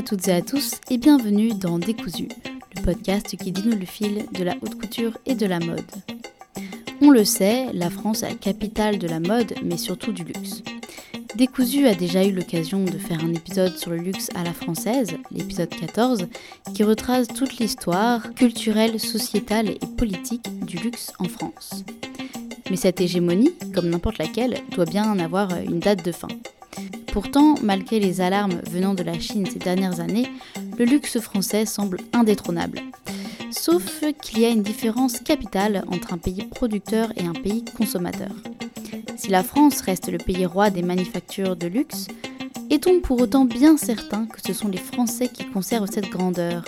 à toutes et à tous et bienvenue dans Décousu, le podcast qui dénoue le fil de la haute couture et de la mode. On le sait, la France est la capitale de la mode, mais surtout du luxe. Décousu a déjà eu l'occasion de faire un épisode sur le luxe à la française, l'épisode 14, qui retrace toute l'histoire culturelle, sociétale et politique du luxe en France. Mais cette hégémonie, comme n'importe laquelle, doit bien avoir une date de fin. Pourtant, malgré les alarmes venant de la Chine ces dernières années, le luxe français semble indétrônable. Sauf qu'il y a une différence capitale entre un pays producteur et un pays consommateur. Si la France reste le pays roi des manufactures de luxe, est-on pour autant bien certain que ce sont les Français qui conservent cette grandeur?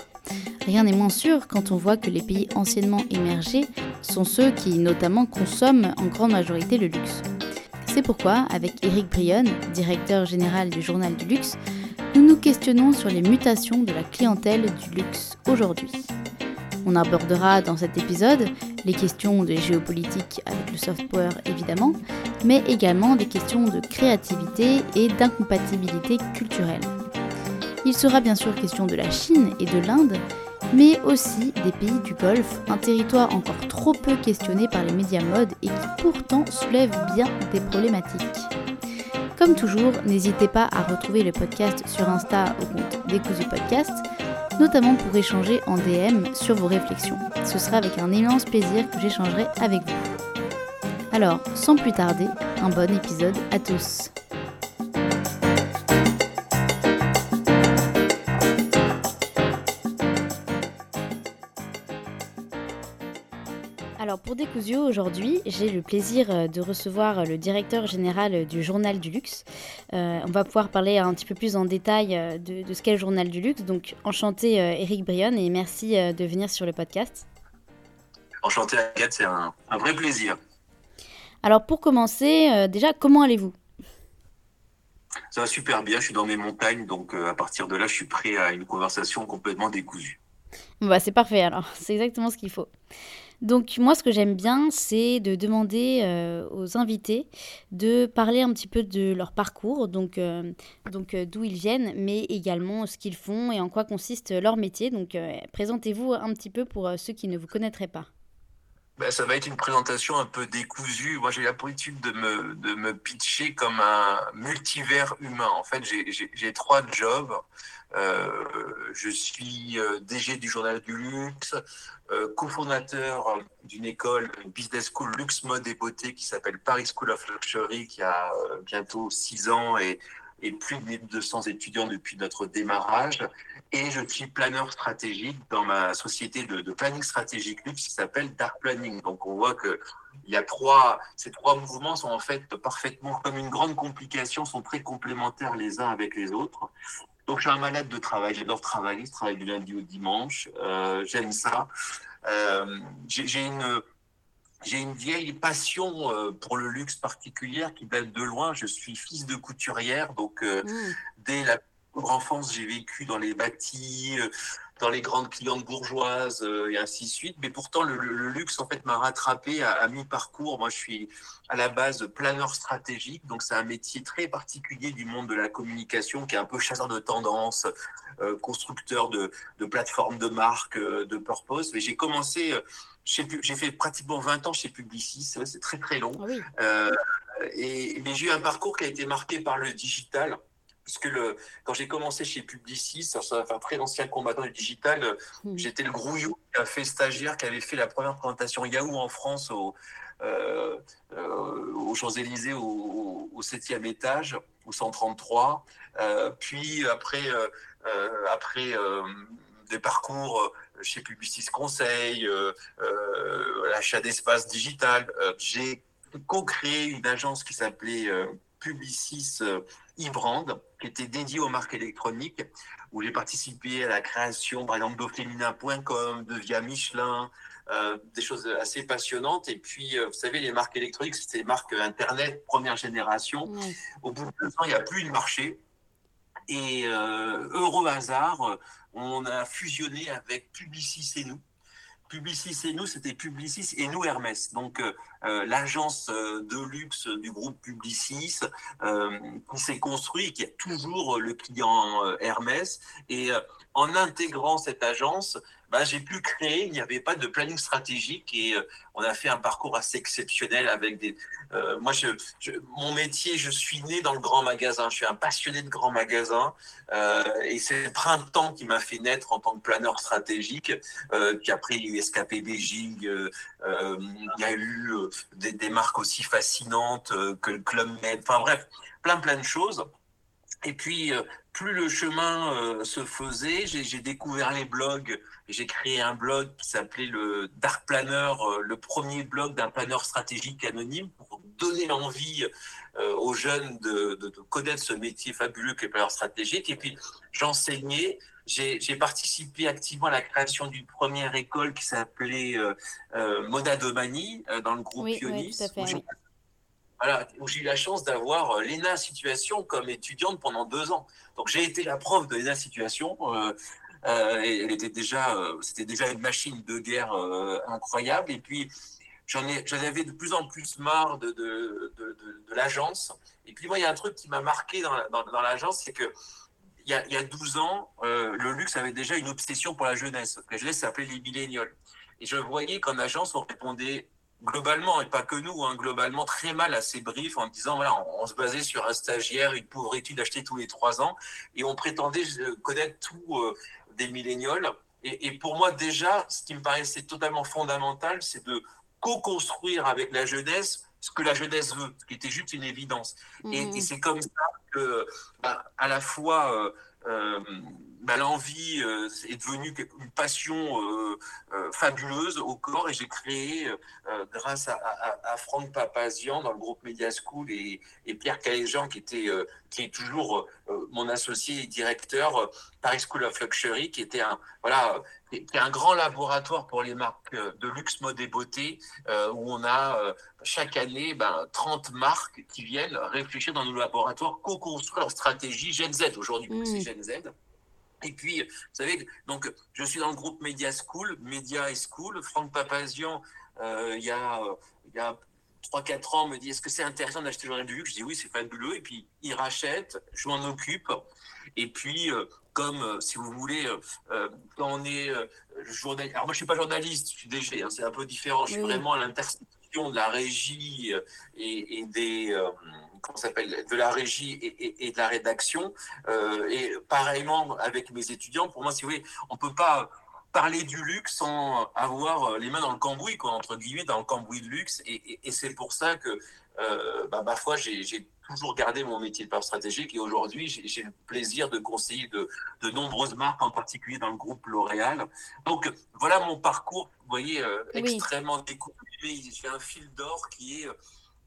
Rien n'est moins sûr quand on voit que les pays anciennement émergés sont ceux qui notamment consomment en grande majorité le luxe. C'est pourquoi, avec Eric Brionne, directeur général du Journal du Luxe, nous nous questionnons sur les mutations de la clientèle du luxe aujourd'hui. On abordera dans cet épisode les questions de géopolitique avec le soft power évidemment, mais également des questions de créativité et d'incompatibilité culturelle. Il sera bien sûr question de la Chine et de l'Inde, mais aussi des pays du Golfe, un territoire encore trop peu questionné par les médias mode et qui pourtant soulève bien des problématiques. Comme toujours, n'hésitez pas à retrouver le podcast sur Insta au compte Décousu Podcast, notamment pour échanger en DM sur vos réflexions. Ce sera avec un immense plaisir que j'échangerai avec vous. Alors, sans plus tarder, un bon épisode à tous. Alors pour Décousio, aujourd'hui, j'ai le plaisir euh, de recevoir euh, le directeur général du Journal du Luxe. Euh, on va pouvoir parler un petit peu plus en détail de, ce qu'est le Journal du Luxe. Donc enchanté Eric Brionne et merci de venir sur le podcast. Enchanté Agathe, c'est un, vrai plaisir. Alors pour commencer, déjà, comment allez-vous? Ça va super bien, je suis dans mes montagnes, donc à partir de là, je suis prêt à une conversation complètement décousue. Bah, c'est parfait alors, c'est exactement ce qu'il faut. Donc moi, ce que j'aime bien, c'est de demander euh, aux invités de parler un petit peu de leur parcours, donc, euh, donc euh, d'où ils viennent, mais également ce qu'ils font et en quoi consiste leur métier. Donc présentez-vous un petit peu pour ceux qui ne vous connaîtraient pas. Ben, ça va être une présentation un peu décousue. Moi, j'ai l'habitude de me, de me pitcher comme un multivers humain. En fait, j'ai trois jobs. Euh, je suis euh, DG du Journal du Luxe, euh, cofondateur d'une école, business school luxe, mode et beauté qui s'appelle Paris School of Luxury, qui a bientôt six ans et, et plus de 200 étudiants depuis notre démarrage. Et je suis planeur stratégique dans ma société de, de planning stratégique luxe qui s'appelle Dark Planning. Donc on voit que il y a trois, ces trois mouvements sont en fait parfaitement comme une grande complication, sont très complémentaires les uns avec les autres. Donc, je suis un malade de travail. J'adore travailler. Je travaille du lundi au dimanche. Euh, j'aime ça. Euh, j'ai une, vieille passion euh, pour le luxe particulière qui date de loin. Je suis fils de couturière, donc mmh. dès la enfance, j'ai vécu dans les bâtis, dans les grandes clientes bourgeoises euh, et ainsi de suite. Mais pourtant, le, luxe, en fait, m'a rattrapé à, mi-parcours. Moi, je suis à la base planeur stratégique. Donc, c'est un métier très particulier du monde de la communication qui est un peu chasseur de tendance, euh, constructeur de, de, plateformes de marque, euh, de purpose. Mais j'ai commencé, j'ai fait pratiquement 20 ans chez Publicis. C'est très, très long. Ah et, mais j'ai eu un parcours qui a été marqué par le digital puisque le, quand j'ai commencé chez Publicis, ça, fait un très ancien combattant du digital, euh, hmm. j'étais le grouillou qui a fait stagiaire, qui avait fait la première présentation Yahoo en France au, euh, euh, aux Champs-Élysées au, au, 7e étage, au 133. puis après, après des parcours chez Publicis Conseil, l'achat d'espace digital, j'ai co-créé une agence qui s'appelait Publicis e-brand, qui était dédié aux marques électroniques, où j'ai participé à la création, par exemple, d'Ofemina.com, de Via Michelin, euh, des choses assez passionnantes. Et puis, euh, vous savez, les marques électroniques, c'était des marques Internet, première génération. Au bout de deux ans, il n'y a plus de marché. Et euh, heureux hasard, on a fusionné avec Publicis et nous. Publicis et nous, c'était Publicis et nous Hermès. Donc euh, euh, l'agence euh, de luxe du groupe Publicis qui s'est construit, qui a toujours le client Hermès. Et en intégrant cette agence, bah, j'ai pu créer, il n'y avait pas de planning stratégique et euh, on a fait un parcours assez exceptionnel avec des... Euh, moi, je, mon métier, je suis né dans le grand magasin, je suis un passionné de grand magasin euh, et c'est le printemps qui m'a fait naître en tant que planeur stratégique, il y a eu SKP Beijing, il y a eu des, des, marques aussi fascinantes que le Club Med, enfin bref, plein plein de choses. Et puis, plus le chemin euh, se faisait, j'ai découvert les blogs. J'ai créé un blog qui s'appelait le Dark Planner, euh, le premier blog d'un planeur stratégique anonyme pour donner l'envie euh, aux jeunes de, de, de, connaître ce métier fabuleux qu'est le planeur stratégique. Et puis, j'enseignais. J'ai participé activement à la création d'une première école qui s'appelait euh, Moda Domani dans le groupe oui, Ionis. Oui, où j'ai eu la chance d'avoir euh, Léna Situation comme étudiante pendant deux ans. Donc j'ai été la prof de Léna Situation. Euh, euh, elle était déjà, c'était déjà une machine de guerre incroyable. Et puis j'en ai, j'en avais de plus en plus marre de, de, l'agence. Et puis moi, il y a un truc qui m'a marqué dans, dans, l'agence, c'est que il y, a, y a 12 ans, le luxe avait déjà une obsession pour la jeunesse. La jeunesse s'appelait les millénioles. Et je voyais qu'en agence, on répondait globalement, et pas que nous, hein, globalement, très mal à ces briefs en disant, voilà, on, on, se basait sur un stagiaire, une pauvre étude achetée tous les trois ans, et on prétendait euh, connaître tout euh, des millénioles. Et, et, pour moi, déjà, ce qui me paraissait totalement fondamental, c'est de co-construire avec la jeunesse ce que la jeunesse veut, ce qui était juste une évidence. Mmh. Et, et c'est comme ça que, bah, à la fois, euh, euh, bah, l'envie euh, est devenue une passion euh, euh, fabuleuse au corps et j'ai créé, grâce à, à, à, Franck Papazian dans le groupe Media School et, et Pierre Caléjean qui était qui est toujours mon associé et directeur Paris School of Luxury qui était un voilà qui est un grand laboratoire pour les marques de luxe, mode et beauté où on a chaque année ben, 30 marques qui viennent réfléchir dans nos laboratoires, co-construire leur stratégie Gen Z aujourd'hui, mmh. c'est Gen Z. Et puis, vous savez, donc, je suis dans le groupe Media School, Media et School. Franck Papazian, euh, il y a, il y a 3-4 ans, me dit est-ce que c'est intéressant d'acheter le journal du luxe Je dis oui, c'est fabuleux. Et puis, il rachète, je m'en occupe. Et puis, euh, comme, euh, si vous voulez, euh, quand on est euh, journaliste, alors moi, je suis pas journaliste, je suis DG, hein, c'est un peu différent. Je suis oui. vraiment à l'intersection de la régie et, et des s'appelle de la régie et, et, et, de la rédaction. Euh, et pareillement avec mes étudiants pour moi si vous voulez on peut pas parler du luxe sans avoir les mains dans le cambouis quoi entre guillemets dans le cambouis de luxe. Et, et c'est pour ça que euh, bah, ma foi j'ai toujours gardé mon métier de parole stratégique. Et aujourd'hui j'ai le plaisir de conseiller de, de, nombreuses marques en particulier dans le groupe L'Oréal. Donc voilà mon parcours vous voyez euh, oui. extrêmement découpé j'ai un fil d'or qui est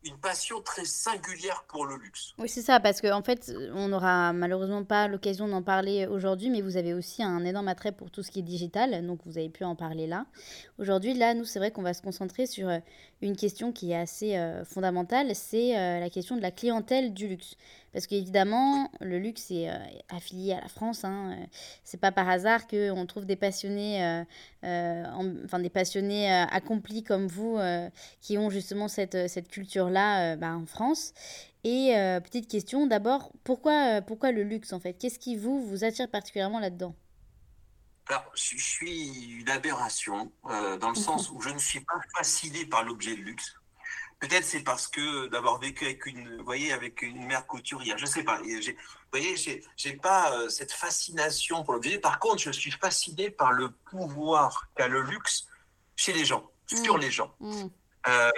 une passion très singulière pour le luxe. Oui, c'est ça, parce qu'en en fait, on n'aura malheureusement pas l'occasion d'en parler aujourd'hui, mais vous avez aussi un énorme attrait pour tout ce qui est digital, donc vous avez pu en parler là. Aujourd'hui, là, nous, c'est vrai qu'on va se concentrer sur euh, une question qui est assez euh, fondamentale, c'est euh, la question de la clientèle du luxe. Parce qu'évidemment, le luxe est euh, affilié à la France. Hein. C'est pas par hasard qu'on trouve des passionnés, euh, euh, en, enfin des passionnés euh, accomplis comme vous, euh, qui ont justement cette, cette culture-là euh, bah, en France. Et petite question, d'abord, pourquoi, pourquoi le luxe en fait? Qu'est-ce qui vous, vous attire particulièrement là-dedans? Alors, je suis une aberration, euh, dans le sens où je ne suis pas fasciné par l'objet de luxe. Peut-être c'est parce que d'avoir vécu avec une, vous voyez, avec une mère couturière, je sais pas. Vous voyez, j'ai pas euh, cette fascination pour l'objet. Par contre, je suis fasciné par le pouvoir qu'a le luxe chez les gens, mmh. sur les gens. Mmh. Euh,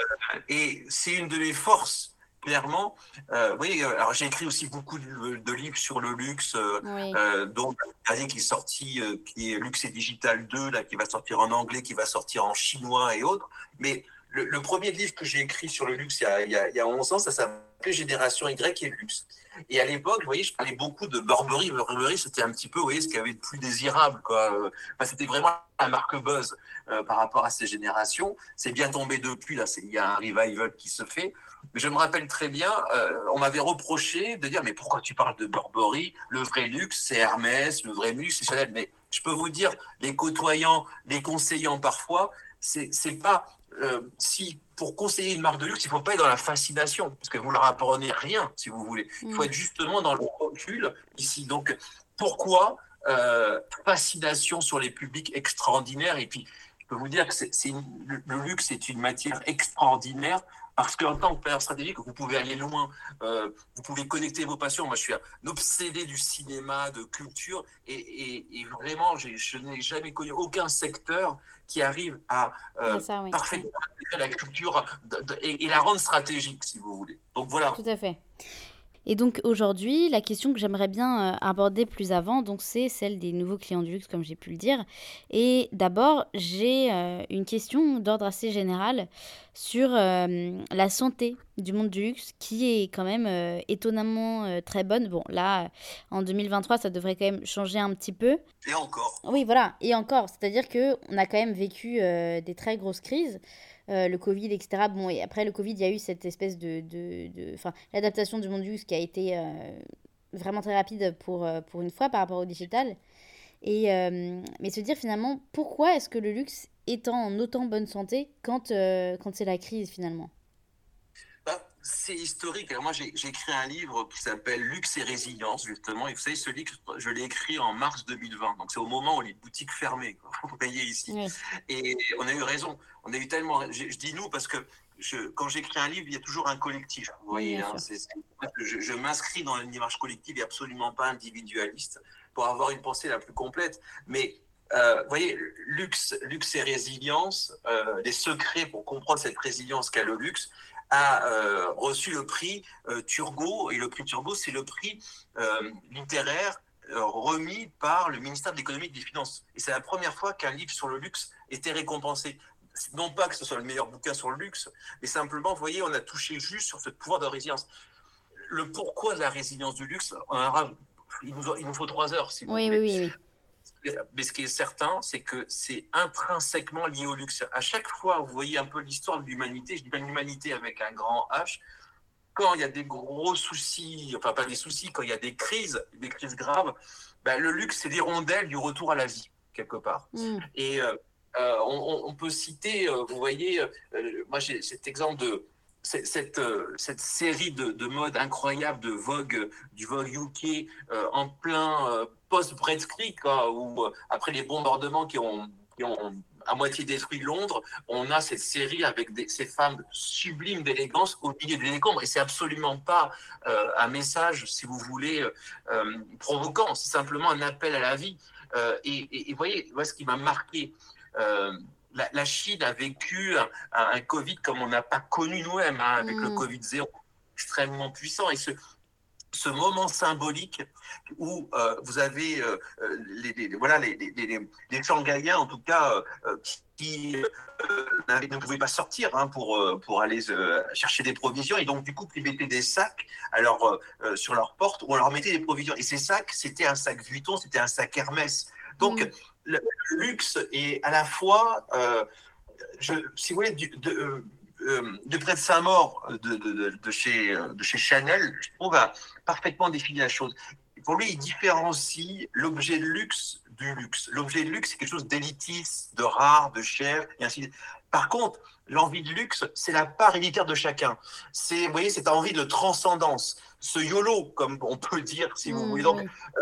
et c'est une de mes forces clairement. Euh, oui, alors j'ai écrit aussi beaucoup de, de, livres sur le luxe, euh, oui. euh, dont le dernier qui est sorti, euh, qui est Luxe et Digital 2, là, qui va sortir en anglais, qui va sortir en chinois et autres. Mais le, premier livre que j'ai écrit sur le luxe il y, a, il, y a, 11 ans, ça s'appelait Génération Y et Luxe. Et à l'époque, vous voyez, je parlais beaucoup de Burberry. Burberry, c'était un petit peu, vous voyez, ce qu'il y avait de plus désirable. C'était vraiment la marque buzz euh, par rapport à ces générations. C'est bien tombé depuis, là, il y a un revival qui se fait. Mais je me rappelle très bien, euh, on m'avait reproché de dire, mais pourquoi tu parles de Burberry Le vrai luxe, c'est Hermès, le vrai luxe, c'est Chanel. Mais je peux vous dire, les côtoyants, les conseillants parfois, c'est pas euh, si pour conseiller une marque de luxe, il ne faut pas être dans la fascination, parce que vous ne leur apprenez rien, si vous voulez. Il faut mm. être justement dans le recul ici. Donc, pourquoi euh, fascination sur les publics extraordinaires? Et puis, je peux vous dire que c'est, le luxe est une matière extraordinaire parce qu'en tant que père stratégique, vous pouvez aller loin, euh, vous pouvez connecter vos passions. Moi, je suis un obsédé du cinéma, de culture, et, vraiment, je n'ai jamais connu aucun secteur qui arrive à euh, parfaitement la culture et, et, la rendre stratégique, si vous voulez. Donc voilà. Tout à fait. Et donc aujourd'hui, la question que j'aimerais bien euh, aborder plus avant, donc c'est celle des nouveaux clients du luxe, comme j'ai pu le dire. Et d'abord, j'ai euh, une question d'ordre assez général sur euh, la santé du monde du luxe, qui est quand même étonnamment très bonne. Bon, là, en 2023, ça devrait quand même changer un petit peu. Et encore. Oui, voilà, et encore. C'est-à-dire qu'on a quand même vécu des très grosses crises. Euh, le Covid, etc. Bon, et après le Covid, il y a eu cette espèce de. de, enfin, l'adaptation du monde du qui a été euh, vraiment très rapide pour, euh, pour une fois par rapport au digital. Et, mais se dire finalement, pourquoi est-ce que le luxe est en autant bonne santé quand, quand c'est la crise finalement? C'est historique. moi, j'ai écrit un livre qui s'appelle Luxe et résilience, justement. Et vous savez, ce livre, je l'ai écrit en mars 2020. Donc, c'est au moment où les boutiques fermaient, vous voyez ici. Et on a eu raison. On a eu tellement. Je, dis nous parce que je, quand j'écris un livre, il y a toujours un collectif. Vous voyez, hein, je, m'inscris dans une image collective et absolument pas individualiste pour avoir une pensée la plus complète. Mais euh, vous voyez, luxe, luxe et résilience, euh, les secrets pour comprendre cette résilience qu'a le luxe, a euh, reçu le prix euh, Turgot. Et le prix Turgot, c'est le prix euh, littéraire remis par le ministère de l'économie et des finances. Et c'est la première fois qu'un livre sur le luxe était récompensé. Non pas que ce soit le meilleur bouquin sur le luxe, mais simplement, vous voyez, on a touché juste sur ce pouvoir de résilience. Le pourquoi de la résilience du luxe, il, nous, faut trois heures, si vous oui, Oui, oui, oui mais ce qui est certain, c'est que c'est intrinsèquement lié au luxe. À chaque fois, vous voyez un peu l'histoire de l'humanité, je dis pas l'humanité avec un grand H, quand il y a des gros soucis, enfin pas des soucis, quand il y a des crises, des crises graves, ben, le luxe, c'est l'hirondelle du retour à la vie, quelque part. Mm. Et euh, euh, on, peut citer, euh, vous voyez, moi j'ai cet exemple de cette, cette série de, de mode incroyable de Vogue, du Vogue UK en plein post-Brexit, où euh, après les bombardements qui ont, à moitié détruit Londres, on a cette série avec ces femmes sublimes d'élégance au milieu des décombres. Et c'est absolument pas euh, un message, si vous voulez, euh, provoquant. C'est simplement un appel à la vie. et, vous voyez, ce qui m'a marqué. La, Chine a vécu un, Covid comme on n'a pas connu nous-mêmes, hein, avec le mm. Covid zéro, extrêmement puissant. Et ce, ce moment symbolique où euh, vous avez euh, euh, les, voilà, les, les, les, Shanghaïens, en tout cas, qui ne pouvaient pas sortir hein, pour, pour aller chercher des provisions. Et donc, du coup, ils mettaient des sacs sur leur porte où on leur mettait des provisions. Et ces sacs, c'était un sac Vuitton, c'était un sac Hermès. Donc, mm. Le, luxe est à la fois, je, si vous voulez, de, euh, de près de sa mort de, de, chez, de chez Chanel, je trouve, a parfaitement défini la chose. Pour lui, il différencie l'objet de luxe du luxe. L'objet de luxe, c'est quelque chose d'élitiste, de rare, de cher, et ainsi de suite. Par contre, l'envie de luxe, c'est la part élitaire de chacun. C'est, vous voyez, cette envie de transcendance, ce YOLO, comme on peut dire, si vous mmh, voulez. Donc, euh,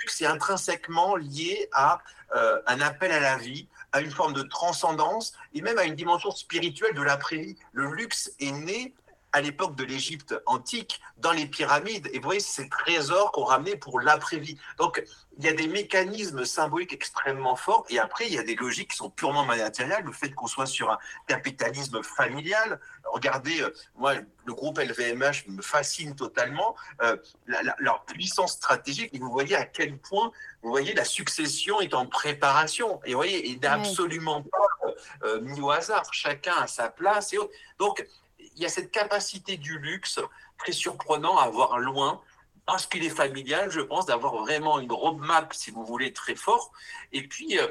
luxe est intrinsèquement lié à euh, un appel à la vie, à une forme de transcendance et même à une dimension spirituelle de l'après-vie. Le luxe est né à l'époque de l'Égypte antique, dans les pyramides. Et vous voyez, ces trésors qu'on ramenait pour l'après-vie. Donc, il y a des mécanismes symboliques extrêmement forts. Et après, il y a des logiques qui sont purement matérielles. Le fait qu'on soit sur un capitalisme familial. Regardez, euh, moi, le groupe LVMH me fascine totalement. Euh, leur puissance stratégique. Et vous voyez à quel point, vous voyez, la succession est en préparation. Et vous voyez, il n'est absolument pas mis au hasard. Chacun a sa place. Et Donc, il y a cette capacité du luxe très surprenant à voir loin parce qu'il est familial, je pense, d'avoir vraiment une roadmap, si vous voulez, très fort. Et puis, euh,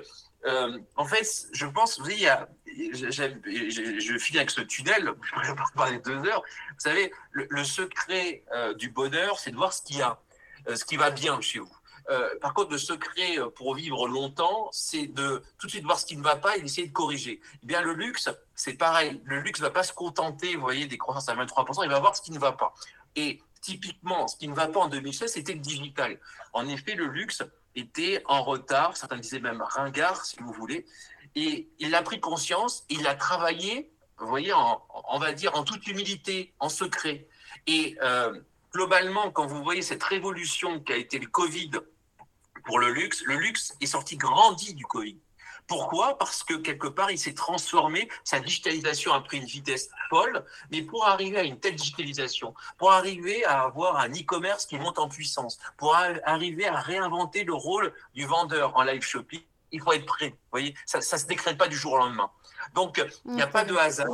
euh, en fait, je pense, vous voyez, je, finis avec ce tunnel, je pourrais pas parler deux heures. Vous savez, le, secret euh, du bonheur, c'est de voir ce qu'il y a, ce qui va bien chez vous. Par contre, le secret pour vivre longtemps, c'est de tout de suite voir ce qui ne va pas et d'essayer de corriger. Eh bien, le luxe, c'est pareil. Le luxe ne va pas se contenter, voyez, des croissances à 23%, il va voir ce qui ne va pas. Et typiquement, ce qui ne va pas en 2016, c'était le digital. En effet, le luxe était en retard, certains disaient même ringard, si vous voulez, et il a pris conscience, il a travaillé, voyez, on va dire en toute humilité, en secret. Et euh, globalement, quand vous voyez cette révolution qui a été le Covid pour le luxe, le luxe est sorti grandi du Covid. Pourquoi? Parce que quelque part, il s'est transformé, sa digitalisation a pris une vitesse folle, mais pour arriver à une telle digitalisation, pour arriver à avoir un e-commerce qui monte en puissance, pour arriver à réinventer le rôle du vendeur en live shopping, il faut être prêt. Vous voyez, ça ne se décrète pas du jour au lendemain. Donc, il n'y a pas de hasard.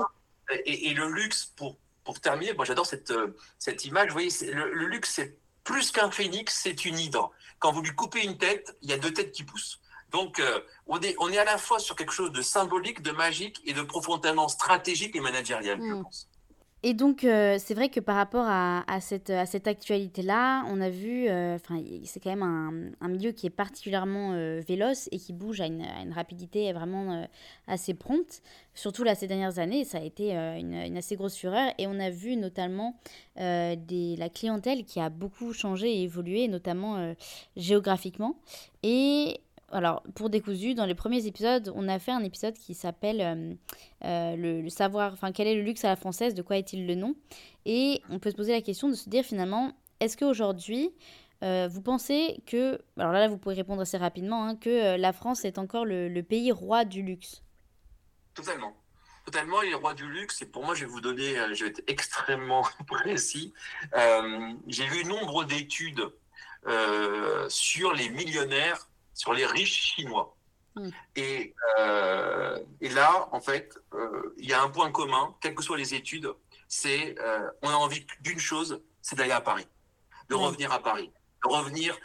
Et, le luxe, pour, pour terminer, moi j'adore cette, cette image, vous voyez, le, le luxe, c'est plus qu'un phénix, c'est une hydre. Quand vous lui coupez une tête, il y a deux têtes qui poussent. Donc, euh, on, est, on est à la fois sur quelque chose de symbolique, de magique et de profondément stratégique et managérial, je hmm. pense. Et donc, euh, c'est vrai que par rapport à, cette, à cette actualité-là, on a vu, euh, enfin, c'est quand même un, un, milieu qui est particulièrement véloce et qui bouge à une, à une rapidité vraiment assez prompte. Surtout là, ces dernières années, ça a été une, une, assez grosse fureur. Et on a vu notamment des, la clientèle qui a beaucoup changé et évolué, notamment géographiquement. Et alors, pour Décousu, dans les premiers épisodes, on a fait un épisode qui s'appelle euh, euh, le, savoir, enfin, quel est le luxe à la française, de quoi est-il le nom? Et on peut se poser la question de se dire finalement, est-ce qu'aujourd'hui, euh, vous pensez que, alors là, vous pouvez répondre assez rapidement, hein, que la France est encore le, pays roi du luxe? Totalement. Totalement, il est roi du luxe. Et pour moi, je vais vous donner, je vais être extrêmement précis. J'ai vu nombre d'études sur les millionnaires sur les riches chinois. Hmm. Et, euh, et, là, en fait, euh, il y a un point commun, quelles que soient les études, c'est euh, on a envie d'une chose, c'est d'aller à Paris, de hmm. revenir à Paris, de revenir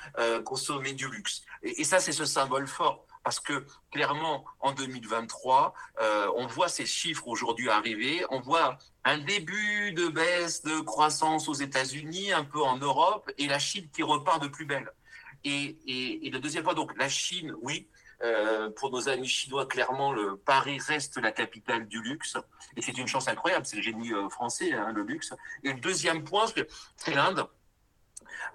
consommer du luxe. Et, et ça, c'est ce symbole fort. Parce que clairement, en 2023, on voit ces chiffres aujourd'hui arriver, on voit un début de baisse de croissance aux États-Unis, un peu en Europe, et la Chine qui repart de plus belle. Et, et, et le deuxième point, donc la Chine, oui, euh, pour nos amis chinois, clairement, le Paris reste la capitale du luxe. Et c'est une chance incroyable, c'est le génie euh, français, hein, le luxe. Et le deuxième point, c'est l'Inde,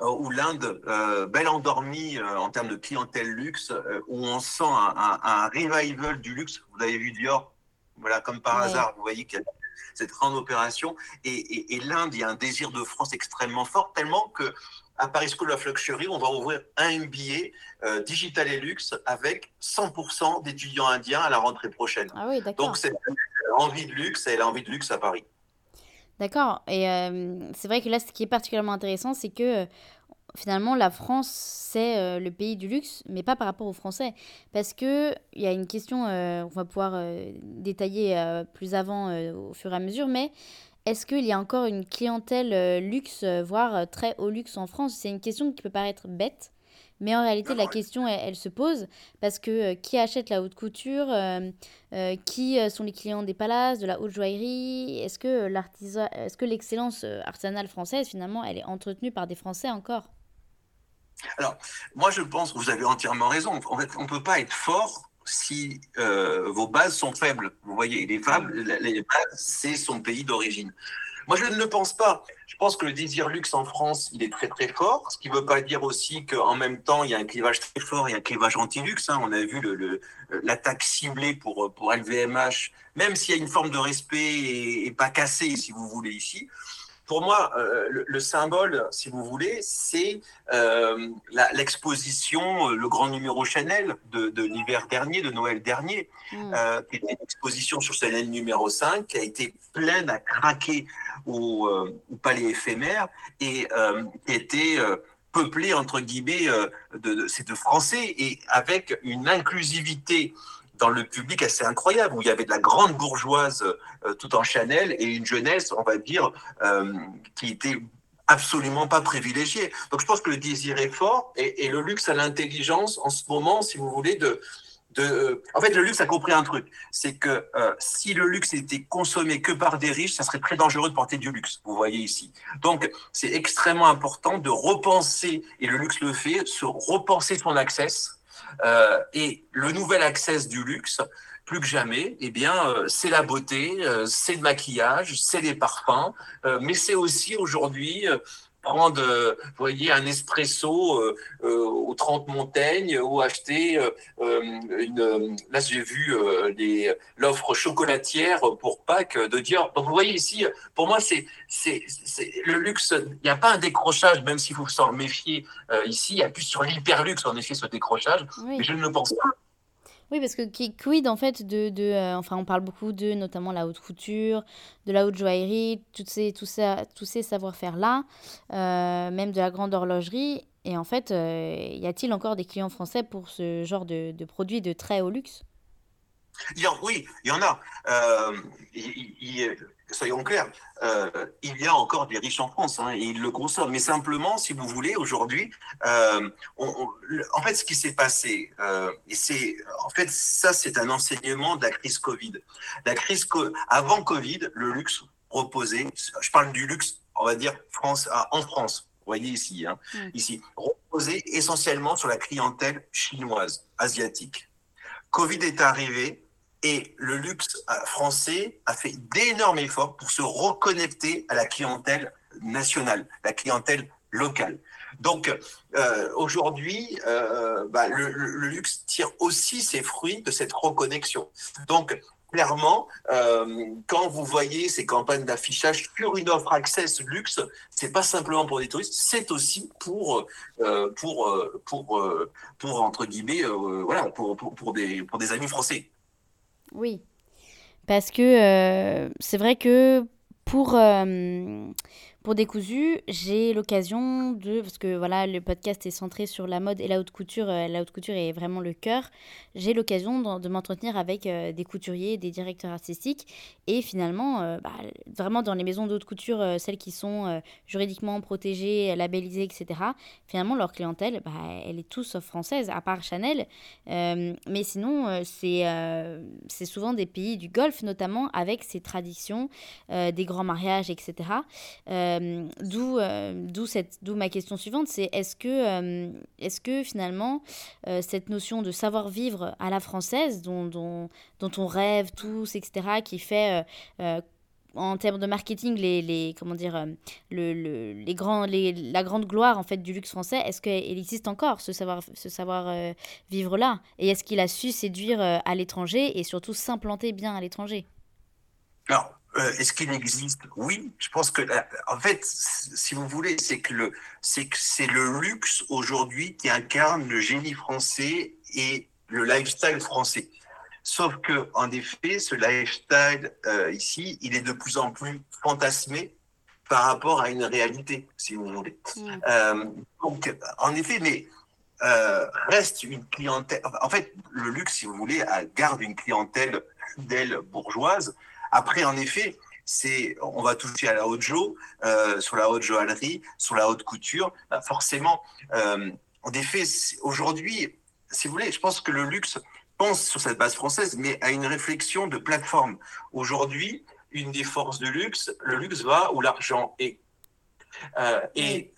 euh, où l'Inde, belle endormie en termes de clientèle luxe, où on sent un, un, un, revival du luxe. Vous avez vu Dior, voilà, comme par hasard, vous voyez qu'il y a cette grande opération. Et l'Inde, il y a un désir de France extrêmement fort, tellement que à Paris School of Luxury, on va ouvrir un MBA euh, digital et luxe avec 100% d'étudiants indiens à la rentrée prochaine. Ah oui, Donc c'est envie de luxe et l'envie de luxe à Paris. D'accord. Et euh, c'est vrai que là, ce qui est particulièrement intéressant, c'est que euh, finalement, la France, c'est le pays du luxe, mais pas par rapport aux Français. Parce qu'il y a une question, on va pouvoir détailler plus avant au fur et à mesure, mais est-ce qu'il y a encore une clientèle euh, luxe, euh, voire euh, très haut luxe en France? C'est une question qui peut paraître bête, mais en réalité, la question, elle, se pose parce que qui achète la haute couture Qui sont les clients des palaces, de la haute joaillerie? Est-ce que l'artisan, est-ce que l'excellence artisanale française, finalement, elle est entretenue par des Français encore? Alors, moi, je pense que vous avez entièrement raison. En fait, on ne peut pas être fort si euh, vos bases sont faibles. Vous voyez, les, femmes, les bases, c'est son pays d'origine. Moi, je ne le pense pas. Je pense que le désir luxe en France, il est très très fort, ce qui ne veut pas dire aussi qu'en même temps, il y a un clivage très fort, a un clivage anti-luxe. Hein. On a vu l'attaque le, ciblée pour, pour LVMH, même s'il y a une forme de respect et, et pas cassé, si vous voulez, ici pour moi, euh, le, symbole, si vous voulez, c'est euh, l'exposition, euh, le grand numéro Chanel de, de l'hiver dernier, de Noël dernier, mm. euh, qui était une exposition sur Chanel numéro 5, qui a été pleine à craquer au, au palais éphémère et qui était peuplée, entre guillemets, de, de, de Français et avec une inclusivité dans le public assez incroyable, où il y avait de la grande bourgeoise tout en Chanel et une jeunesse, on va dire, qui était absolument pas privilégiée. Donc je pense que le désir est fort et, le luxe a l'intelligence en ce moment, si vous voulez, de, de, en fait, le luxe a compris un truc, c'est que euh, si le luxe était consommé que par des riches, ça serait très dangereux de porter du luxe. Vous voyez ici. Donc, c'est extrêmement important de repenser, et le luxe le fait, se repenser son access. Euh, et le nouvel access du luxe, plus que jamais, eh bien, euh, c'est la beauté, euh, c'est le maquillage, c'est les parfums, mais c'est aussi aujourd'hui prendre, euh, vous voyez, un espresso euh, euh, aux 30 montagnes ou acheter une. Là, j'ai vu l'offre chocolatière pour Pâques de dire. Donc, vous voyez ici, pour moi, c'est le luxe. Il n'y a pas un décrochage, même s'il faut s'en méfier ici. Il y a plus sur l'hyperluxe, en effet, ce décrochage. Mais je ne le pense pas. Oui, parce que quid en fait de, de euh, enfin on parle beaucoup de notamment la haute couture, de la haute joaillerie, toutes ces, tout ça, tous ces savoir-faire là, euh, même de la grande horlogerie. Et en fait, euh, y a-t-il encore des clients français pour ce genre de, de produits de très haut luxe? Oui, il y en a. il, soyons clairs, euh, il y a encore des riches en France hein, et ils le consomment. Mais simplement, si vous voulez, aujourd'hui, euh, en fait, ce qui s'est passé, euh, et c'est, en fait, ça, c'est un enseignement de la crise Covid. La crise avant Covid, le luxe reposait. Je parle du luxe, on va dire France, ah, en France. Vous voyez ici, hein, mm. ici, reposait essentiellement sur la clientèle chinoise, asiatique. Covid est arrivé, et le luxe euh, français a fait d'énormes efforts pour se reconnecter à la clientèle nationale, la clientèle locale. Donc euh, aujourd'hui, euh, bah, le, luxe tire aussi ses fruits de cette reconnexion. Donc clairement, quand vous voyez ces campagnes d'affichage sur une offre Access Luxe, c'est pas simplement pour des touristes, c'est aussi pour pour pour pour entre guillemets voilà pour, pour, pour des pour des amis français. Oui, parce que euh, c'est vrai que pour, euh, pour Décousu, j'ai l'occasion de, parce que voilà, le podcast est centré sur la mode et la haute couture, euh, la haute couture est vraiment le cœur, j'ai l'occasion de, m'entretenir avec euh, des couturiers, des directeurs artistiques, et finalement, euh, bah, vraiment dans les maisons de haute couture, celles qui sont juridiquement protégées, labellisées, etc., finalement, leur clientèle, bah, elle est tous française, à part Chanel, mais sinon, c'est c'est souvent des pays du Golfe, notamment, avec ces traditions, des grands mariages, etc., d'où euh, d'où ma question suivante, c'est est-ce que euh, est-ce que finalement cette notion de savoir vivre à la française, dont, dont, dont on rêve tous, etc., qui fait en termes de marketing les, les comment dire le, le, les grands les, la grande gloire en fait du luxe français est-ce qu'il existe encore ce savoir ce savoir vivre là et est-ce qu'il a su séduire à l'étranger et surtout s'implanter bien à l'étranger? Euh, est-ce qu'il existe? Oui, je pense que, euh, en fait, si vous voulez, c'est que le, c'est le luxe aujourd'hui qui incarne le génie français et le lifestyle français. Sauf que, en effet, ce lifestyle euh, ici, il est de plus en plus fantasmé par rapport à une réalité, si vous voulez. Mm. donc, en effet, mais reste une clientèle. En fait, le luxe, si vous voulez, garde une clientèle fidèle bourgeoise après, en effet, c'est, on va toucher à la haute jo, euh, sur la haute joaillerie, sur la haute couture. Bah, forcément, euh, en effet, aujourd'hui, si vous voulez, je pense que le luxe pense sur cette base française, mais à une réflexion de plateforme. Aujourd'hui, une des forces du luxe, le luxe va où l'argent est. Euh, et,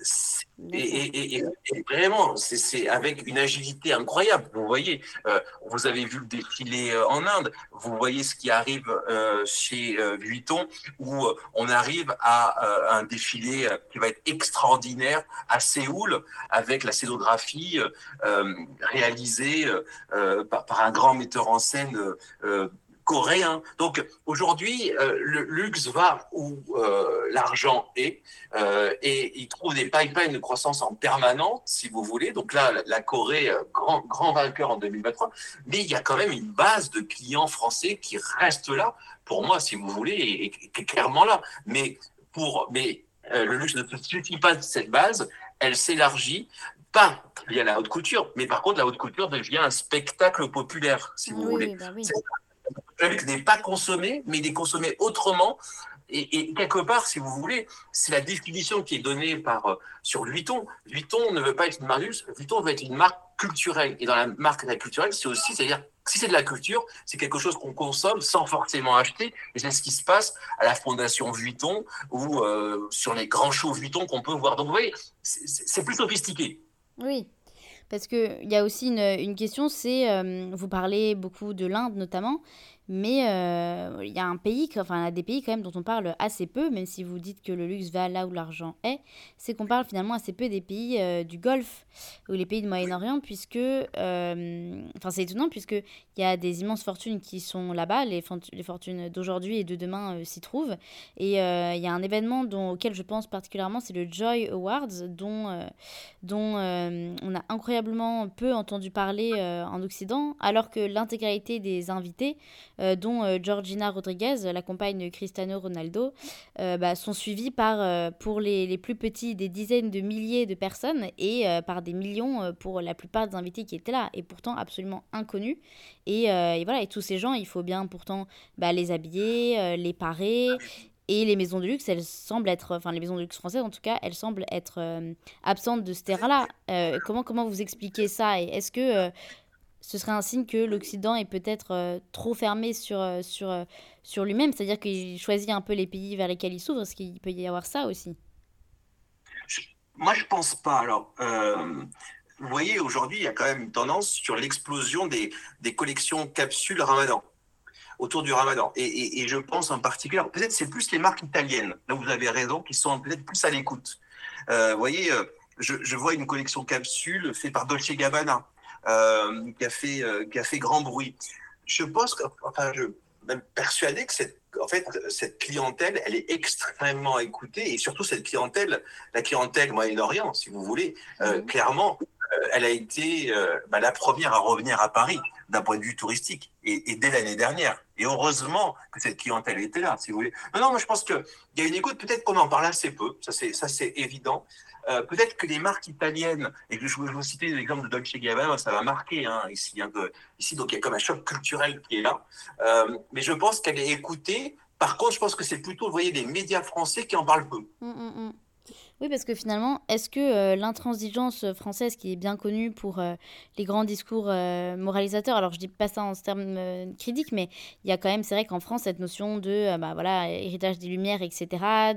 et, vraiment, c'est avec une agilité incroyable. Vous voyez, euh, vous avez vu le défilé euh, en Inde, vous voyez ce qui arrive chez Vuitton, où on arrive à un défilé qui va être extraordinaire à Séoul, avec la scénographie réalisée par, par, un grand metteur en scène coréen. Donc aujourd'hui, euh, le luxe va où euh, l'argent est euh, et il trouve des pipelines de croissance en permanente, si vous voulez. Donc là, la Corée, grand, grand vainqueur en 2023, mais il y a quand même une base de clients français qui reste là, pour moi, si vous voulez, et, qui est clairement là. Mais, pour, mais le luxe ne suffit pas de cette base, elle s'élargit pas via la haute couture, mais par contre, la haute couture devient un spectacle populaire, si vous voulez. Bah oui. N'est pas consommé, mais il est consommé autrement. Et, quelque part, si vous voulez, c'est la définition qui est donnée par euh, sur Vuitton. Vuitton ne veut pas être une marque Vuitton veut être une marque culturelle. Et dans la marque culturelle, c'est aussi, c'est-à-dire si c'est de la culture, c'est quelque chose qu'on consomme sans forcément acheter. Et c'est ce qui se passe à la Fondation Vuitton ou euh, sur les grands shows Vuitton qu'on peut voir. Donc vous voyez, c'est plus sophistiqué. Oui. Parce qu'il y a aussi une, une question, c'est, euh, vous parlez beaucoup de l'Inde notamment, mais euh, il y a un pays, enfin, il y a des pays quand même dont on parle assez peu, même si vous dites que le luxe va là où l'argent est, c'est qu'on parle finalement assez peu des pays euh, du Golfe ou les pays du Moyen-Orient, puisque, euh, enfin, c'est étonnant, puisqu'il y a des immenses fortunes qui sont là-bas, les, les, fortunes d'aujourd'hui et de demain s'y trouvent. Et il y a un événement dont, auquel je pense particulièrement, c'est le Joy Awards, dont, dont on a incroyablement peu entendu parler en Occident, alors que l'intégralité des invités dont euh, Georgina Rodriguez, la compagne de Cristiano Ronaldo, euh, bah, sont suivis par, pour les, les, plus petits, des dizaines de milliers de personnes et par des millions pour la plupart des invités qui étaient là, et pourtant absolument inconnus. Et, et voilà, et tous ces gens, il faut bien pourtant bah, les habiller, les parer. Et les maisons de luxe, elles semblent être, enfin les maisons de luxe françaises en tout cas, elles semblent être absentes de ce terrain-là. comment, comment vous expliquez ça Et est-ce que ce serait un signe que l'Occident est peut-être euh, trop fermé sur, euh, sur, euh, sur lui-même, c'est-à-dire qu'il choisit un peu les pays vers lesquels il s'ouvre, est-ce qu'il peut y avoir ça aussi? Moi, je pense pas. Alors, vous voyez, aujourd'hui, il y a quand même une tendance sur l'explosion des, des collections capsules Ramadan autour du Ramadan. Et, et, je pense en particulier, peut-être c'est plus les marques italiennes, là vous avez raison, qui sont peut-être plus à l'écoute. vous voyez, je, je, vois une collection capsule faite par Dolce Gabbana. Euh, qui, a fait, euh, qui a fait grand bruit. Je pense que, enfin, je même persuadé que cette, en fait, cette clientèle, elle est extrêmement écoutée et surtout cette clientèle, la clientèle Moyen-Orient, si vous voulez, euh, mhm. clairement, elle a été bah, la première à revenir à Paris d'un point de vue touristique et, et dès l'année dernière. Et heureusement que cette clientèle était là, si vous voulez. Non, non, moi je pense qu'il y a une écoute, peut-être qu'on en parle assez peu, ça c'est évident, euh, peut-être que les marques italiennes, et je vais vous citer l'exemple de Dolce Gabbana, ça va marquer hein, ici, hein, ici, donc il y a comme un choc culturel qui est là. Euh, mais je pense qu'elle est écoutée. Par contre, je pense que c'est plutôt, voyez, les médias français qui en parlent peu. Hum, hum, hum. Oui, parce que finalement, est-ce que euh, l'intransigeance française, qui est bien connue pour euh, les grands discours euh, moralisateurs, alors je dis pas ça en termes critiques, mais il y a quand même, c'est vrai qu'en France, cette notion de bah, voilà, héritage des Lumières, etc.,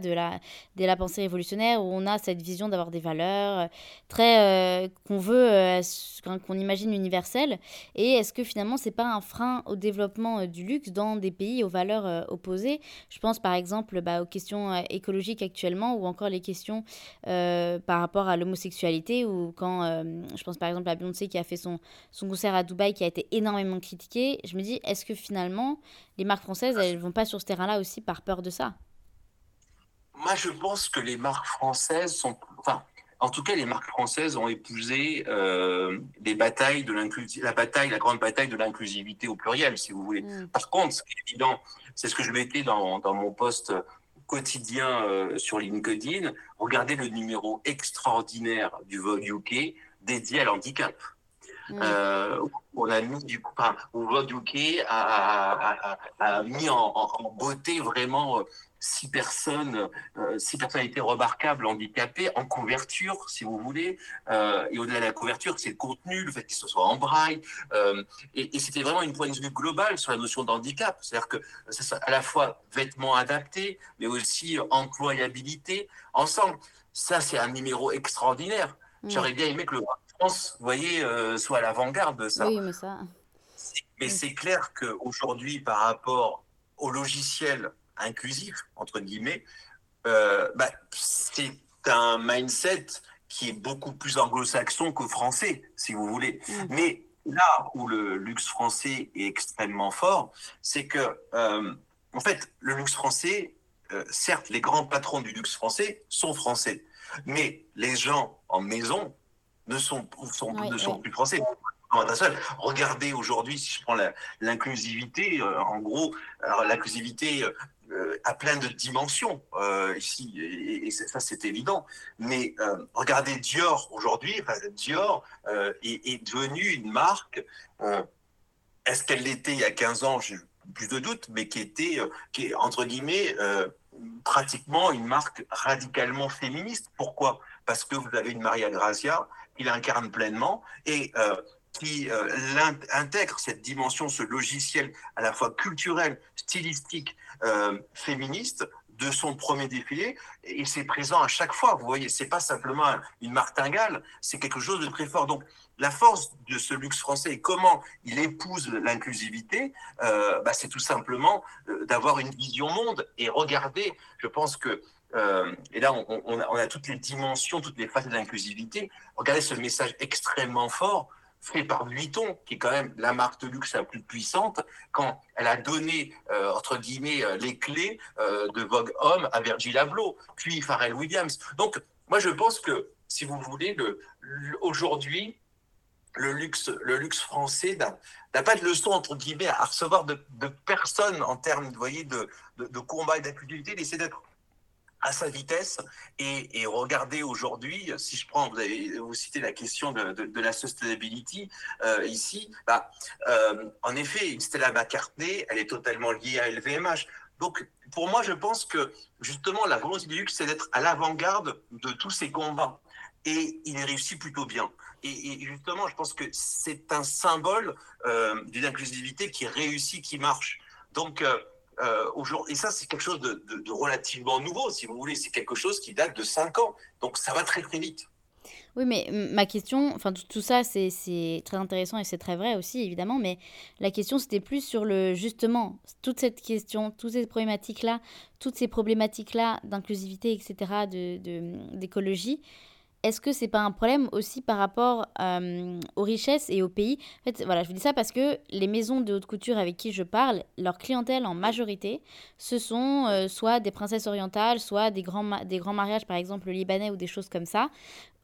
de la, de la pensée révolutionnaire, où on a cette vision d'avoir des valeurs très qu'on veut, qu'on imagine universelles. Et est-ce que finalement, c'est pas un frein au développement du luxe dans des pays aux valeurs opposées? Je pense par exemple bah, aux questions écologiques actuellement, ou encore les questions euh, par rapport à l'homosexualité ou quand euh, je pense par exemple à Beyoncé qui a fait son, son concert à Dubaï qui a été énormément critiqué, je me dis est-ce que finalement les marques françaises elles vont pas sur ce terrain-là aussi par peur de ça? Moi je pense que les marques françaises sont enfin en tout cas, les marques françaises ont épousé euh, les batailles de la bataille, la grande bataille de l'inclusivité au pluriel, si vous voulez. Mm. Par contre, ce qui est évident, c'est ce que je mettais dans, dans mon poste quotidien euh, sur LinkedIn, regardez le numéro extraordinaire du Vogue UK dédié à l'handicap. Euh, on a mis du coup, Vogue UK a, mis en, beauté vraiment euh, six personnes, euh, six personnalités remarquables handicapées en couverture, si vous voulez. Euh, et au-delà de la couverture, c'est le contenu, le fait qu'ils soient en braille. Euh, et, c'était vraiment une point de vue globale sur la notion d'handicap. C'est-à-dire que c'est à la fois vêtements adaptés, mais aussi employabilité ensemble. Ça, c'est un numéro extraordinaire. Mm. J'aurais bien aimé que le France, vous voyez, soit à l'avant-garde de ça. Oui, mais ça. Mais c'est clair qu'aujourd'hui, par rapport au logiciel inclusif, entre guillemets, euh, bah, c'est un mindset qui est beaucoup plus anglo-saxon que français, si vous voulez. Mm. Mais là où le luxe français est extrêmement fort, c'est que, euh, en fait, le luxe français, euh, certes, les grands patrons du luxe français sont français, mais les gens en maison ne sont, sont, ne sont plus français. Regardez aujourd'hui, si je prends l'inclusivité, en gros, l'inclusivité a plein de dimensions ici, et, ça c'est évident. Mais regardez Dior aujourd'hui, Dior est, est, devenu une marque. Est-ce qu'elle l'était il y a 15 ans J'ai plus de doutes, mais qui était, qui est entre guillemets pratiquement une marque radicalement féministe. Pourquoi? Parce que vous avez une Maria Grazia qui l'incarne pleinement et euh, qui euh, intègre cette dimension, ce logiciel à la fois culturel, stylistique, euh, féministe de son premier défilé et c'est présent à chaque fois. Vous voyez, c'est pas simplement une martingale, c'est quelque chose de très fort. Donc la force de ce luxe français et comment il épouse l'inclusivité, euh, bah, c'est tout simplement euh, d'avoir une vision monde et regarder. Je pense que et là, on, a, toutes les dimensions, toutes les phases de l'inclusivité. Regardez ce message extrêmement fort fait par Vuitton, qui est quand même la marque de luxe la plus puissante, quand elle a donné, entre guillemets, les clés de Vogue Homme à Virgil Abloh, puis Pharrell Williams. Donc, moi, je pense que, si vous voulez, aujourd'hui, le luxe, le luxe français n'a pas de leçon, entre guillemets, à recevoir de, personnes en termes voyez, de, de, combat et essaie d'être à sa vitesse et, regardez aujourd'hui, si je prends, vous avez vous citez la question de, la sustainability euh, ici, bah, euh, en effet, Stella McCartney, elle est totalement liée à LVMH. Donc, pour moi, je pense que justement, la volonté du luxe, c'est d'être à l'avant-garde de tous ces combats. Et il réussit plutôt bien et, justement, je pense que c'est un symbole euh, d'une inclusivité qui réussit, qui marche. Donc, euh, aujourd'hui, et ça, c'est quelque chose de, relativement nouveau, si vous voulez. C'est quelque chose qui date de 5 ans. Donc, ça va très, très vite. Oui, mais ma question, enfin tout, ça, c'est très intéressant et c'est très vrai aussi, évidemment, mais la question, c'était plus sur le, justement, toute cette question, toutes ces problématiques-là, toutes ces problématiques-là d'inclusivité, etc., d'écologie, est-ce que c'est pas un problème aussi par rapport euh, aux richesses et aux pays? En fait, voilà, je vous dis ça parce que les maisons de haute couture avec qui je parle, leur clientèle en majorité, ce sont euh, soit des princesses orientales, soit des grands, des grands mariages, par exemple libanais ou des choses comme ça.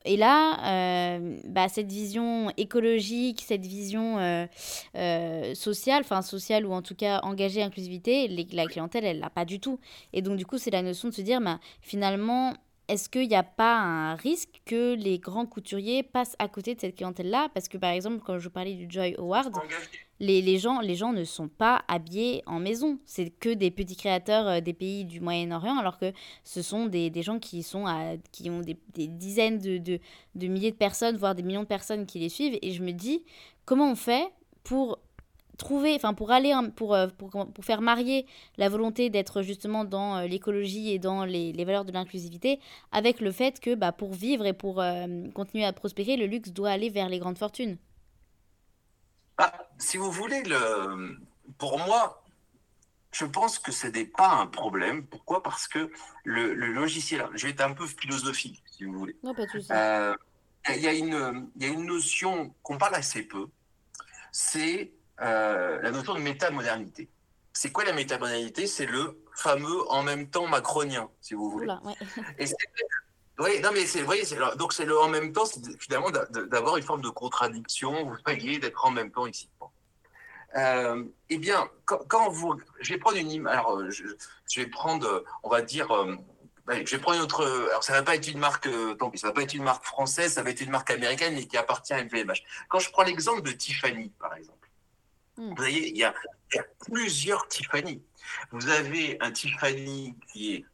Et là, euh, bah, cette vision écologique, cette vision sociale, enfin sociale ou en tout cas engagée, inclusivité, la clientèle, elle l'a pas du tout. Et donc, du coup, c'est la notion de se dire, bah, finalement, est-ce qu'il n'y a pas un risque que les grands couturiers passent à côté de cette clientèle-là? Parce que par exemple, quand je parlais du Joy Award, les, les, gens, les gens ne sont pas habillés en maison. C'est que des petits créateurs euh, des pays du Moyen-Orient, alors que ce sont des, des gens qui, sont à, qui ont des, des dizaines de, de, de milliers de personnes, voire des millions de personnes qui les suivent. Et je me dis, comment on fait pour trouver, enfin pour aller, pour, euh, pour, pour, faire marier la volonté d'être justement dans euh, l'écologie et dans les, les valeurs de l'inclusivité avec le fait que bah, pour vivre et pour euh, continuer à prospérer, le luxe doit aller vers les grandes fortunes. Bah, si vous voulez, le, pour moi, je pense que ce n'est pas un problème. Pourquoi? Parce que le, le, logiciel, je vais être un peu philosophique, si vous voulez. Non, pas de souci. Il y, a une, y a une notion qu'on parle assez peu, c'est euh, la notion de métamodernité. C'est quoi la métamodernité? C'est le fameux en même temps macronien, si vous voulez. oui, non, mais c'est, voyez, donc c'est le en même temps, c'est finalement d'avoir une forme de contradiction, vous voyez, d'être en même temps ici. Euh, eh bien, quand, vous, je vais prendre une image, alors je, vais prendre, on va dire, euh, je vais prendre une autre, alors ça va pas être une marque, tant pis, ça va pas être une marque française, ça va être une marque américaine, mais qui appartient à LVMH. Quand je prends l'exemple de Tiffany, par exemple. Vous voyez, il y, a, plusieurs Tiffany. Vous avez un Tiffany qui est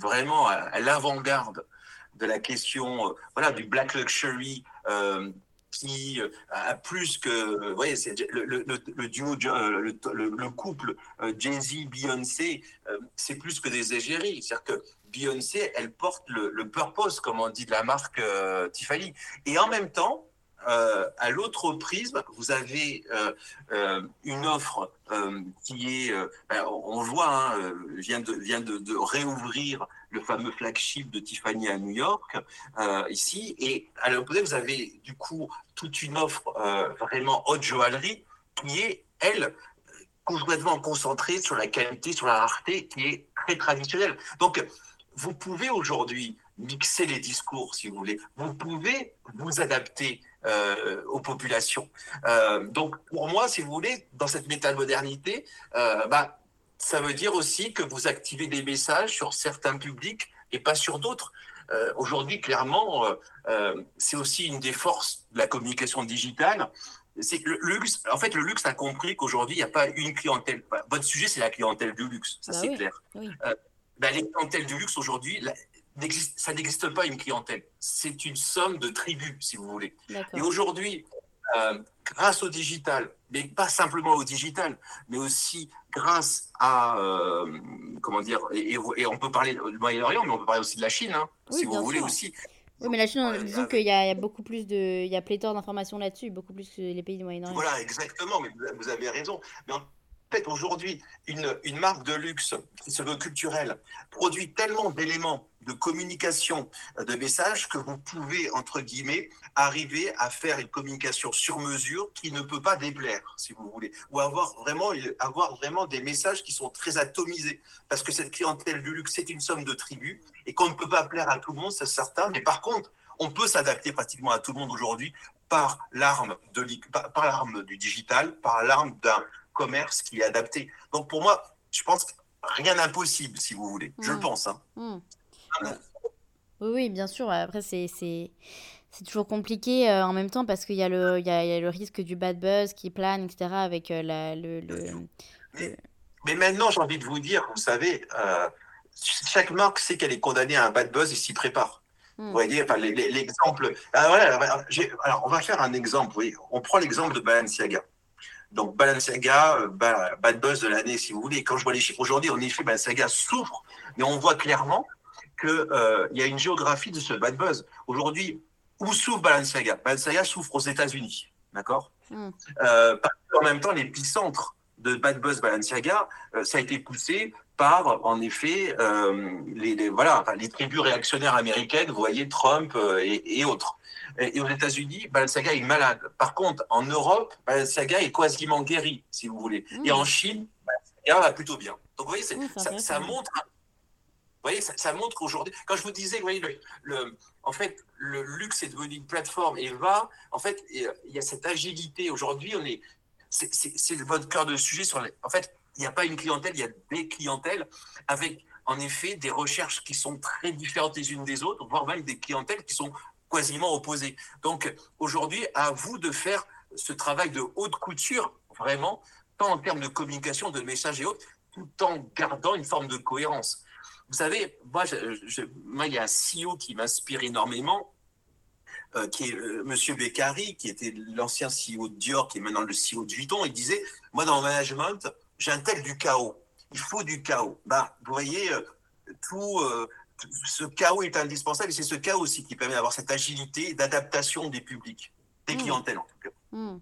vraiment à, l'avant-garde de la question euh, voilà, du black luxury. Euh, qui euh, a plus que, vous voyez, le, le, duo, le, couple Jay-Z, Beyoncé, c'est plus que des égéries. C'est-à-dire que Beyoncé, elle porte le, purpose, comme on dit de la marque Tiffany. Et en même temps, euh, à l'autre prisme, vous avez euh, euh, une offre qui est, ben, on voit, hein, vient, de, réouvrir le fameux flagship de Tiffany à New York, ici, et à l'opposé, vous avez du coup toute une offre vraiment haute joaillerie qui est, elle, complètement concentrée sur la qualité, sur la rareté, qui est très traditionnelle. Donc, vous pouvez aujourd'hui mixer les discours, si vous voulez. Vous pouvez vous adapter euh, aux populations. Euh, donc, pour moi, si vous voulez, dans cette métamodernité, euh, bah, ça veut dire aussi que vous activez des messages sur certains publics et pas sur d'autres. Euh, aujourd'hui, clairement, c'est aussi une des forces de la communication digitale. C'est que le luxe, en fait, le luxe a compris qu'aujourd'hui, il n'y a pas une clientèle. Votre sujet, c'est la clientèle du luxe, ça bah c'est clair. Ben, les clientèles du luxe aujourd'hui, ça n'existe pas une clientèle. C'est une somme de tribus, si vous voulez. Et aujourd'hui, euh, grâce au digital, mais pas simplement au digital, mais aussi grâce à, euh, comment dire, et, on peut parler du Moyen-Orient, mais on peut parler aussi de la Chine, hein, si vous voulez aussi. Oui, mais la Chine, disons qu'il y, a beaucoup plus de, il y a pléthore d'informations là-dessus, beaucoup plus que les pays du Moyen-Orient. Voilà, exactement, mais vous avez raison. Mais en aujourd'hui, une, marque de luxe qui se veut culturelle produit tellement d'éléments de communication euh, de messages que vous pouvez, entre guillemets, arriver à faire une communication sur mesure qui ne peut pas déplaire, si vous voulez, ou avoir vraiment, avoir vraiment des messages qui sont très atomisés. Parce que cette clientèle du luxe, c'est une somme de tribus et qu'on ne peut pas plaire à tout le monde, c'est certain. Mais par contre, on peut s'adapter pratiquement à tout le monde aujourd'hui par l'arme de par l'arme du digital, par l'arme d'un commerce qui est adapté. Donc pour moi, je pense que rien d'impossible, si vous voulez. Je le mmh. pense. Hein. Mmh. Oui, oui, bien sûr. Après, c'est c'est toujours compliqué euh, en même temps parce qu'il y, le, y, a, le risque du bad buzz qui plane, etc. avec euh, la, le, Mais, maintenant, j'ai envie de vous dire, vous savez, euh, chaque marque sait qu'elle est condamnée à un bad buzz et s'y prépare. Hmm. Vous voyez, enfin, l'exemple. Ah, alors, on va faire un exemple. On prend l'exemple de Balenciaga. Donc, Balenciaga, bad buzz de l'année, si vous voulez. Quand je vois les chiffres aujourd'hui, en effet, Balenciaga souffre, mais on voit clairement qu'il euh, y a une géographie de ce bad buzz. Aujourd'hui, où souffre Balenciaga Balenciaga souffre aux États-Unis, d'accord? Hmm. euh, En même temps, l'épicentre de bad buzz Balenciaga, euh, ça a été poussé par, en effet, les, voilà, les tribus réactionnaires américaines, vous voyez, Trump et, autres. Et, aux États-Unis, Balenciaga est malade. Par contre, en Europe, Balenciaga est quasiment guéri, si vous voulez. Et en Chine, Balenciaga va plutôt bien. Donc, vous voyez, ça, ça, montre vous voyez, ça, montre qu'aujourd'hui, quand je vous disais, vous voyez, le, en fait, le luxe est devenu une plateforme et va, en fait, il y a cette agilité. Aujourd'hui, on est, c'est votre cœur de sujet sur en fait, il n'y a pas une clientèle, il y a des clientèles avec, en effet, des recherches qui sont très différentes les unes des autres, voire même des clientèles qui sont quasiment. Donc, aujourd'hui, à vous de faire ce travail de haute couture, vraiment, tant en termes de communication, de messages et autres, tout en gardant une forme de cohérence. Vous savez, moi, il y a un CEO qui m'inspire énormément, euh, qui est euh, Monsieur Beccari, qui était l'ancien CEO de Dior, qui est maintenant le CEO de Vuitton. Il disait, moi, dans le management, j'intègre du chaos. Il faut du chaos. Bah, vous voyez, euh, tout, ce chaos est indispensable et c'est ce chaos aussi qui permet d'avoir cette agilité d'adaptation des publics, des mmh. clientèles en tout cas. Mmh.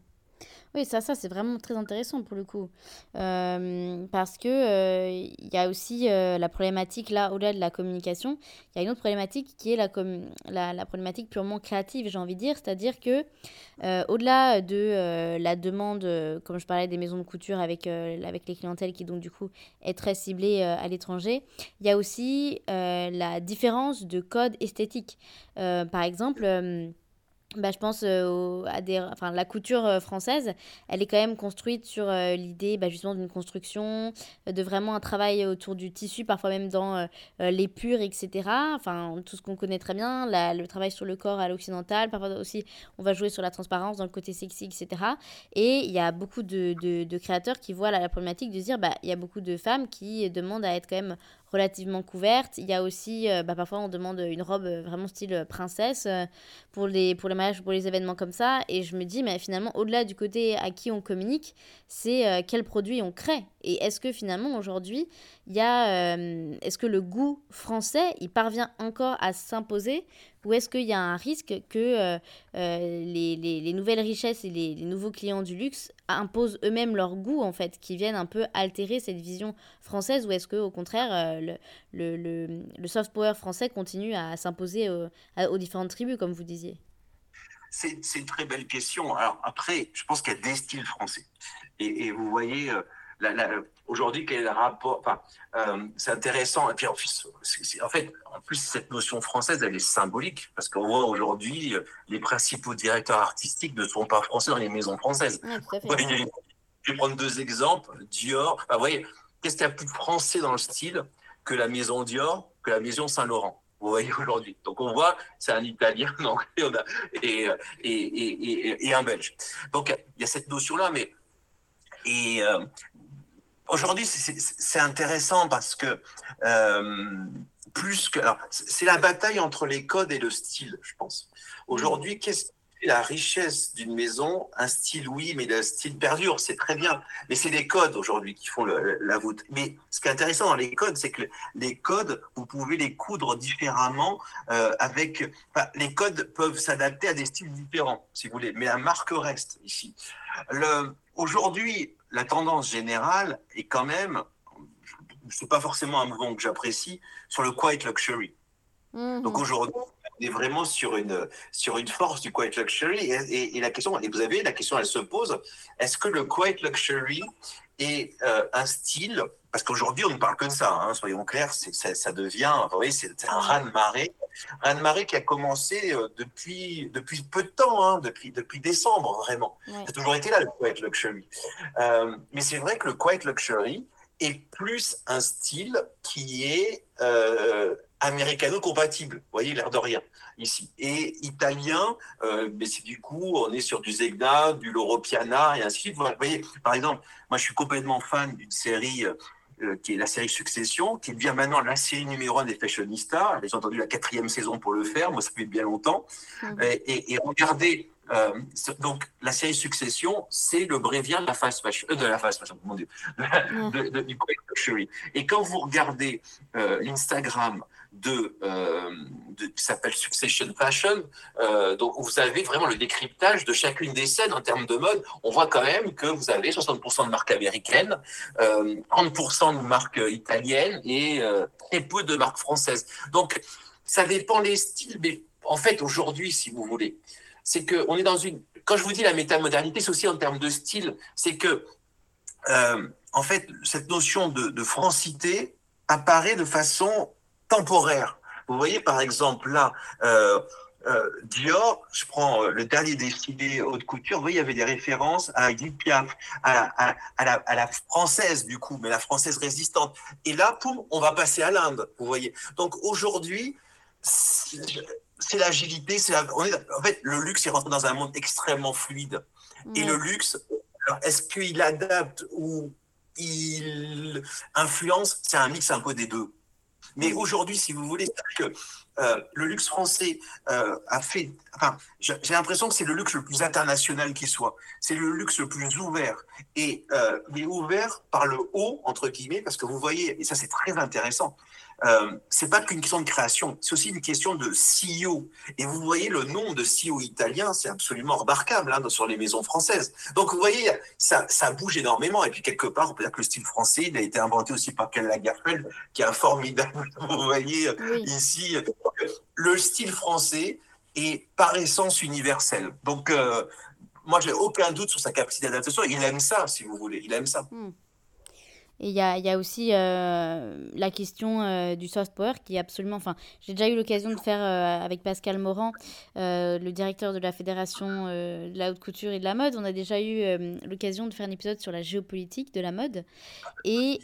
Oui, ça, ça c'est vraiment très intéressant pour le coup. Euh, parce que euh, il y a aussi euh, la problématique, là, au-delà de la communication, il y a une autre problématique qui est la, la, la, problématique purement créative, j'ai envie de dire. C'est-à-dire que, au-delà de la demande, comme je parlais des maisons de couture avec, avec les clientèles qui, donc, du coup, est très ciblée à l'étranger, il y a aussi la différence de code esthétique. par exemple, bah, je pense euh, à des, enfin, la couture euh, française, elle est quand même construite sur euh, l'idée bah, justement d'une construction, de vraiment un travail autour du tissu, parfois même dans les purs, etc. Enfin, tout ce qu'on connaît très bien, le travail sur le corps à l'occidental, parfois aussi on va jouer sur la transparence dans le côté sexy, etc. Et il y a beaucoup de, de, créateurs qui voient la, problématique de dire, bah, il y a beaucoup de femmes qui demandent à être quand même relativement couverte. Il y a aussi, euh, bah, parfois on demande une robe euh, vraiment style euh, princesse pour les, pour les mariages, pour les événements comme ça. Et je me dis, mais finalement, au-delà du côté à qui on communique, c'est quel produit on crée. Et est-ce que finalement aujourd'hui, il y a, est-ce que le goût français, il parvient encore à s'imposer ou est-ce qu'il y a un risque que euh, euh, les, les, nouvelles richesses et les, nouveaux clients du luxe imposent eux-mêmes leur goût, en fait, qui viennent un peu altérer cette vision française Ou est-ce qu'au contraire, euh, le, le, le, soft power français continue à s'imposer aux différentes tribus, comme vous disiez? C'est une très belle question. Alors après, je pense qu'il y a des styles français. Et, et vous voyez, aujourd'hui, quel est le rapport enfin, euh, C'est intéressant. Et puis, en, plus, en fait, en plus, cette notion française, elle est symbolique parce qu'on voit aujourd'hui, euh, les principaux directeurs artistiques ne sont pas français dans les maisons françaises. je vais prendre deux exemples. Dior, vous voyez, qu'est-ce qu'il y a plus français dans le style que la maison Dior, que la maison Saint-Laurent vous voyez aujourd'hui? Donc on voit, c'est un Italien, un Anglais et, et, et, et, un Belge. Donc il y a cette notion-là, mais et euh, aujourd'hui c'est intéressant parce que euh, plus que, c'est la bataille entre les codes et le style, je pense. Aujourd'hui, qu'est-ce la richesse d'une maison, un style oui, mais le style perdure, c'est très bien. Mais c'est les codes aujourd'hui qui font la voûte. Mais ce qui est intéressant dans les codes, c'est que les codes, vous pouvez les coudre différemment euh, avec. les codes peuvent s'adapter à des styles différents, si vous voulez, mais la marque reste ici. Aujourd'hui, la tendance générale est quand même, c'est pas forcément un mouvement que j'apprécie, sur le quiet luxury. Mmh. Donc aujourd'hui, est vraiment sur une, sur une force du quiet luxury. Et, la question, et vous avez, la question, elle se pose, est-ce que le quiet luxury est euh, un style parce qu'aujourd'hui, on ne parle que de ça, hein, soyons clairs, ça, ça, devient, vous voyez, c'est un raz-de-marée. Raz-de-marée qui a commencé euh, depuis, depuis peu de temps, hein, depuis, depuis décembre, vraiment. Ça a toujours été là, le quiet luxury. Euh, mais c'est vrai que le quiet luxury est plus un style qui est américano-compatible, vous voyez, l'air de rien, ici. Et italien, euh, mais c'est du coup, on est sur du Zegna, du Loro Piana, et ainsi de suite. Vous voyez, par exemple, moi je suis complètement fan d'une série euh, qui est la série Succession, qui devient maintenant la série numéro un des fashionistas. J'ai entendu la quatrième saison pour le faire, moi ça fait bien longtemps. Mmh. Et, regardez, euh, donc la série Succession, c'est le brévien de la fast fashion, de la fast fashion, mon Dieu, de, du luxury. Et quand vous regardez l'Instagram euh, de qui s'appelle Succession Fashion. Euh, donc vous avez vraiment le décryptage de chacune des scènes en termes de mode. On voit quand même que vous avez 60% de marques américaines, euh, 30% de marques italiennes et euh, très peu de marques françaises. Donc ça dépend les styles, mais en fait aujourd'hui, si vous voulez, c'est que on est dans une. Quand je vous dis la métamodernité, c'est aussi en termes de style, c'est que euh, en fait cette notion de francité apparaît de façon temporaire. Vous voyez, par exemple, là, euh, euh, Dior, je prends euh, le dernier défilé haute couture, vous voyez, il y avait des références à Edith Piaf, à, la, française du coup, mais la française résistante. Et là, poum, on va passer à l'Inde, vous voyez. Donc aujourd'hui, c'est l'agilité, c'est en fait, le luxe est rentré dans un monde extrêmement fluide. Et le luxe, est-ce qu'il adapte ou il influence? C'est un mix un peu des deux. Mais aujourd'hui, si vous voulez, que euh, le luxe français euh, a fait. Enfin, j'ai l'impression que c'est le luxe le plus international qui soit. C'est le luxe le plus ouvert. Et euh, mais ouvert par le haut, entre guillemets, parce que vous voyez, et ça c'est très intéressant, euh, c'est pas qu'une question de création, c'est aussi une question de CEO. Et vous voyez le nombre de CEO italiens, c'est absolument remarquable hein, sur les maisons françaises. Donc vous voyez, ça, ça bouge énormément. Et puis quelque part, on peut dire que le style français, il a été inventé aussi par Karl Lagerfeld, qui est un formidable. Vous voyez ici, le style français est par essence universel. Donc euh, moi, j'ai aucun doute sur sa capacité d'adaptation. Il aime ça, si vous voulez. Il aime ça. Hmm. Et il y a, y a, aussi euh, la question euh, du soft power qui est absolument. Enfin, j'ai déjà eu l'occasion de faire euh, avec Pascal Morand, le directeur de la Fédération de la haute couture et de la mode. On a déjà eu l'occasion de faire un épisode sur la géopolitique de la mode. Et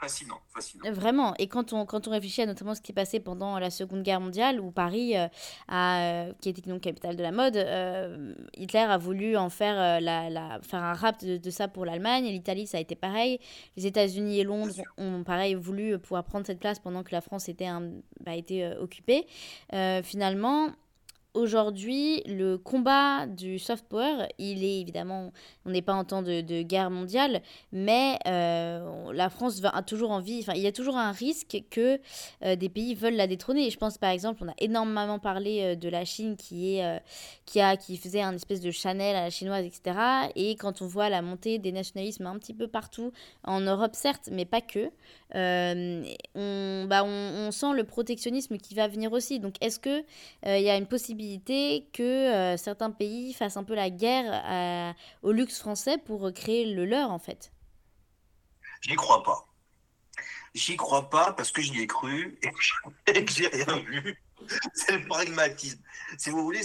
fascinant, fascinant. Vraiment. Et quand on, quand on réfléchit à notamment ce qui est passé pendant la Seconde Guerre mondiale, où Paris, euh, a, euh, qui était donc capitale de la mode, euh, Hitler a voulu en faire, la, la, faire un rap de, ça pour l'Allemagne. L'Italie, ça a été pareil. Les États-Unis et Londres ont, pareil, voulu pouvoir prendre cette place pendant que la France était, un, bah, était occupée. finalement, Aujourd'hui, le combat du soft power, il est évidemment, on n'est pas en temps de, guerre mondiale, mais euh, la France a toujours envie, enfin, il y a toujours un risque que euh, des pays veulent la détrôner. Je pense par exemple, on a énormément parlé euh, de la Chine qui, est, qui, a, qui faisait un espèce de Chanel à la chinoise, etc. Et quand on voit la montée des nationalismes un petit peu partout, en Europe certes, mais pas que, on, bah, on, sent le protectionnisme qui va venir aussi. Donc est-ce qu'il il y a une possibilité que euh, certains pays fassent un peu la guerre au luxe français pour créer le leur, en fait J'y crois pas. J'y crois pas parce que j'y ai cru et que j'ai rien vu. C'est le pragmatisme. Si vous voulez,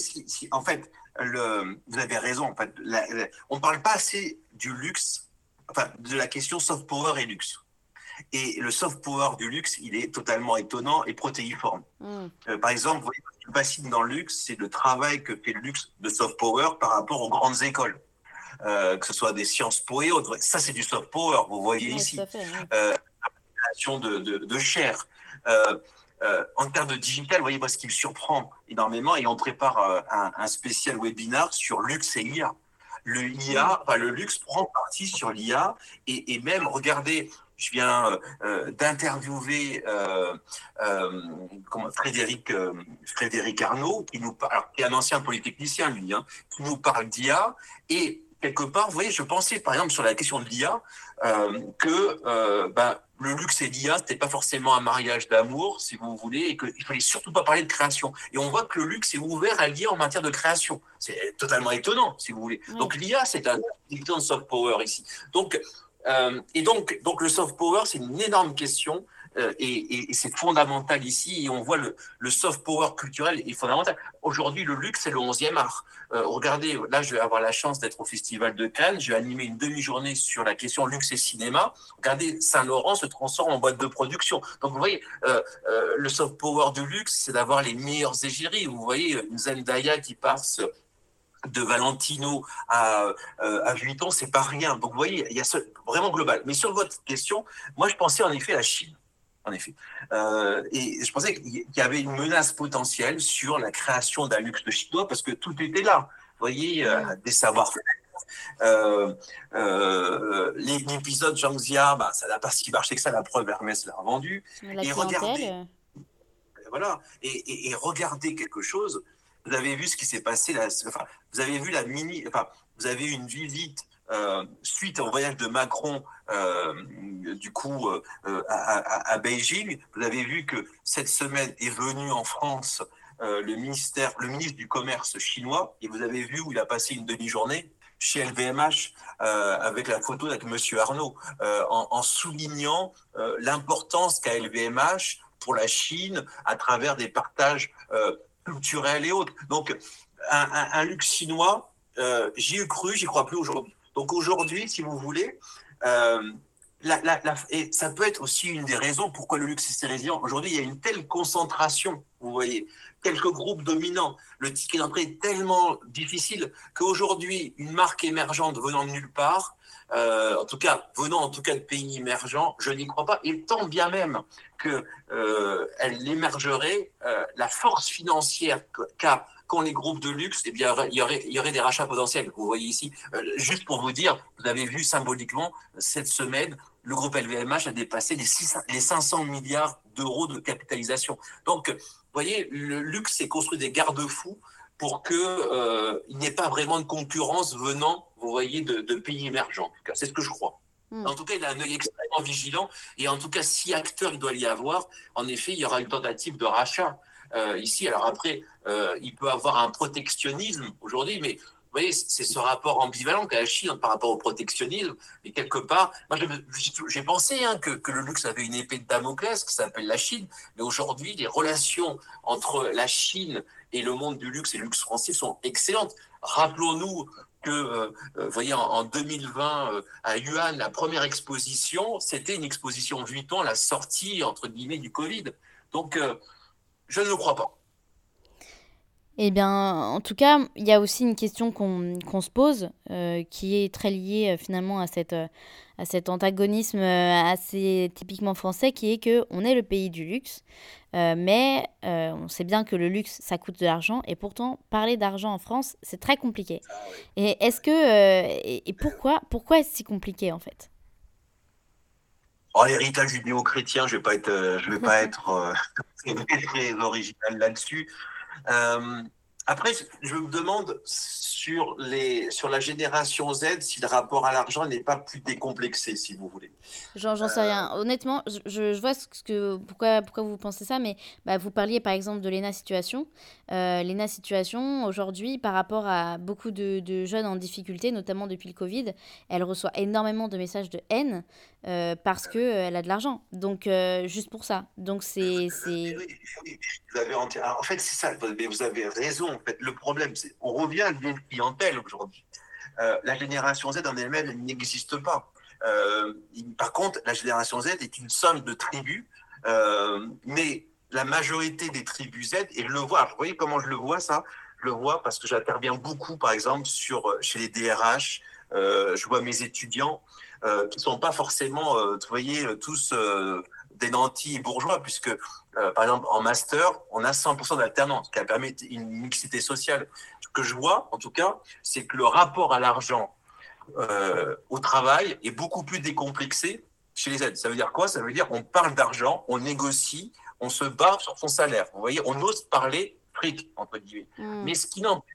en fait, vous avez raison. En fait, on ne parle pas assez du luxe enfin, de la question soft power et luxe. Et le soft power du luxe, il est totalement étonnant et protéiforme. Mm. Euh, par exemple, vous voyez, ce qui fascine dans le luxe, c'est le travail que fait le luxe de soft power par rapport aux grandes écoles. Euh, que ce soit des sciences po et autres. Ça, c'est du soft power, vous voyez ici. Euh, la création de, de, de chair. en termes de digital, vous voyez, moi, ce qui me surprend énormément, et on prépare un, un spécial webinar sur luxe et IA le IA, enfin, le luxe prend parti sur l'IA et, et, même, regardez, je viens euh, euh, d'interviewer euh, Frédéric, Frédéric Arnaud, qui nous parle, qui est un ancien polytechnicien, lui, hein, qui nous parle d'IA. Et quelque part, vous voyez, je pensais par exemple sur la question de l'IA que ben, le luxe et l'IA, c'était pas forcément un mariage d'amour, si vous voulez, et qu'il fallait surtout pas parler de création. Et on voit que le luxe est ouvert à l'IA en matière de création. C'est totalement étonnant, si vous voulez. Donc l'IA, c'est un de soft power ici. Donc euh, et donc, donc le soft power, c'est une énorme question euh, et, et, c'est fondamental ici. Et on voit le, le, soft power culturel est fondamental. Aujourd'hui, le luxe, c'est le 11e art. Euh, regardez, là, je vais avoir la chance d'être au Festival de Cannes. Je vais animer une demi-journée sur la question luxe et cinéma. Regardez, Saint-Laurent se transforme en boîte de production. Donc, vous voyez, euh, euh le soft power du luxe, c'est d'avoir les meilleurs égéries. Vous voyez, une Zendaya qui passe de Valentino à, euh, à Vuitton, c'est pas rien. Donc vous voyez, il y a ce, vraiment global. Mais sur votre question, moi je pensais en effet à la Chine. En effet. Euh, et je pensais qu'il y avait une menace potentielle sur la création d'un luxe chinois parce que tout était là. Vous voyez, euh, des savoir-faire. Euh, euh, L'épisode Zhangxia, bah, ça n'a pas si marché que ça, la preuve, Hermès l'a revendu. et regardez, voilà, et, et, et regardez quelque chose, vous avez vu ce qui s'est passé vous avez vu la mini. Enfin, vous avez eu une visite euh, suite au voyage de Macron, euh, du coup, euh, à, à, Beijing. Vous avez vu que cette semaine est venu en France le ministère, le ministre du commerce chinois, et vous avez vu où il a passé une demi-journée chez LVMH avec la photo avec Monsieur Arnaud, en, en, soulignant l'importance qu'a LVMH pour la Chine à travers des partages culturels et autres. Donc, un, un, un luxe chinois, euh, j'y ai cru, j'y crois plus aujourd'hui. Donc aujourd'hui, si vous voulez, euh, et ça peut être aussi une des raisons pourquoi le luxe est résilient. Aujourd'hui, il y a une telle concentration, vous voyez, quelques groupes dominants. Le ticket d'entrée est tellement difficile qu'aujourd'hui, une marque émergente venant de nulle part, euh, en tout cas venant en tout cas de pays émergents, je n'y crois pas. Et tant bien même que euh, émergerait, euh, la force financière qu'a qu'ont les groupes de luxe, eh bien, il y aurait, il y aurait des rachats potentiels. Vous voyez ici, juste pour vous dire, vous avez vu symboliquement cette semaine, le groupe LVMH a dépassé les, 600, les 500 milliards d'euros de capitalisation. Donc, vous voyez, le luxe s'est construit des garde-fous pour qu'il euh, n'y ait pas vraiment de concurrence venant, vous voyez, de, de pays émergents. C'est ce que je crois. Hmm. En tout cas, il a un œil extrêmement vigilant. Et en tout cas, si acteur il doit y avoir, en effet, il y aura une tentative de rachat euh, ici. Alors après, euh, il peut avoir un protectionnisme aujourd'hui, mais voyez, c'est ce rapport ambivalent qu'a la Chine par rapport au protectionnisme. Et quelque part, moi, j'ai pensé hein, que, le luxe avait une épée de Damoclès qui s'appelle la Chine. Mais aujourd'hui, les relations entre la Chine et le monde du luxe et le luxe français sont excellentes. Rappelons-nous que, euh, vous voyez, en, en 2020, euh, à Yuan, la première exposition, c'était une exposition Vuitton la sortie, entre guillemets, du Covid. Donc, euh, je ne le crois pas. Eh bien, en tout cas, il y a aussi une question qu'on qu se pose, euh, qui est très liée euh, finalement à, cette, euh, à cet antagonisme assez typiquement français, qui est que on est le pays du luxe, mais on sait bien que le luxe, ça coûte de l'argent, et pourtant, parler d'argent en France, c'est très compliqué. Ah. Et est-ce que... Et, et, pourquoi, pourquoi est-ce si compliqué, en fait? Oh, l'héritage judéo-chrétien, je vais pas être, je vais pas être très original là-dessus. Euh, après, je me demande sur, les, sur la génération Z si le rapport à l'argent n'est pas plus décomplexé, si vous voulez. J'en sais rien. Honnêtement, je, je vois ce que, pourquoi, pourquoi vous pensez ça, mais bah, vous parliez par exemple de l'ENA Situation. Euh, L'ENA Situation, aujourd'hui, par rapport à beaucoup de, de, jeunes en difficulté, notamment depuis le Covid, elle reçoit énormément de messages de haine euh, parce qu'elle euh, a de l'argent. Donc, euh, juste pour ça. Donc, c'est. Oui, oui, vous avez en fait, c'est ça. Vous avez raison. En fait, le problème, c'est on revient à une clientèle aujourd'hui. La génération Z en elle-même n'existe pas. par contre, la génération Z est une somme de tribus, mais la majorité des tribus Z, et je le vois, vous voyez comment je le vois ça? Je le vois parce que j'interviens beaucoup, par exemple, sur, chez les DRH, je vois mes étudiants qui ne sont pas forcément, vous voyez, tous des nantis bourgeois, puisque, euh, par exemple, en master, on a 100% d'alternance, qui permet une mixité sociale. Ce que je vois, en tout cas, c'est que le rapport à l'argent euh, au travail est beaucoup plus décomplexé chez les aides. Ça veut dire quoi? Ça veut dire qu'on parle d'argent, on négocie, on se bat sur son salaire. Vous voyez, on ose parler fric, entre guillemets. Hmm. Mais ce qui n'empêche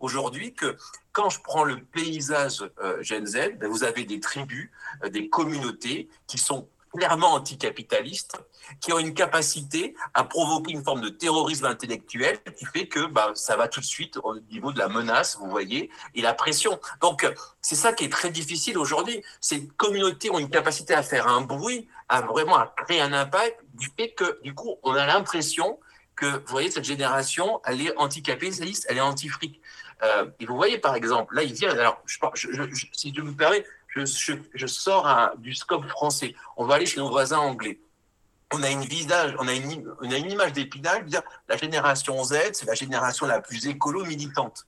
aujourd'hui que quand je prends le paysage euh, Gen Z, ben, vous avez des tribus, des communautés qui sont clairement anticapitalistes, qui ont une capacité à provoquer une forme de terrorisme intellectuel qui fait que bah, ça va tout de suite au niveau de la menace, vous voyez, et la pression. Donc, c'est ça qui est très difficile aujourd'hui. Ces communautés ont une capacité à faire un bruit, à vraiment créer un impact, du fait que, du coup, on a l'impression que, vous voyez, cette génération, elle est anticapitaliste, elle est anti-fric. Euh, et vous voyez, par exemple, là, il vient, alors, si je me permets, je, sors du scope français. On va aller chez nos voisins anglais. On a une visage, on a une, on a une image d'épinal, la génération Z, c'est la génération la plus écolo militante.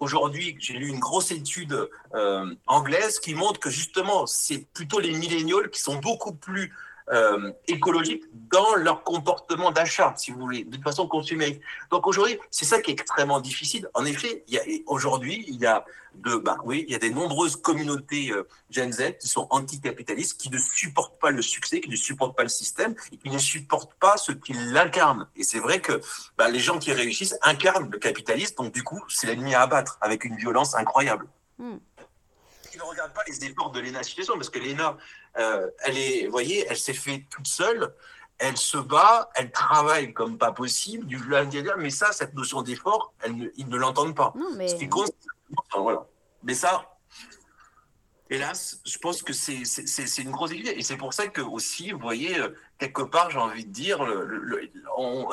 Aujourd'hui, j'ai lu une grosse étude euh, anglaise qui montre que justement, c'est plutôt les milléniaux qui sont beaucoup plus euh, écologiques dans leur comportement d'achat, si vous voulez, de façon consumériste. Donc aujourd'hui, c'est ça qui est extrêmement difficile. En effet, aujourd'hui, il y a de, bah oui, il y a des nombreuses communautés euh, Gen Z qui sont anticapitalistes, qui ne supportent pas le succès, qui ne supportent pas le système, qui ne supportent pas ce qui l'incarne. Et c'est vrai que bah, les gens qui réussissent incarnent le capitalisme, donc du coup, c'est l'ennemi à abattre avec une violence incroyable. Hmm. Ils ne regardent pas les efforts de l'ENA situation, parce que l'ENA, euh, elle est, vous voyez, elle s'est fait toute seule elle se bat, elle travaille comme pas possible, du mais ça, cette notion d'effort, ils ne l'entendent pas. mais... Ce qui compte, voilà. Mais ça, hélas, je pense que c'est une grosse idée. Et c'est pour ça que aussi, vous voyez, euh, quelque part, j'ai envie de dire,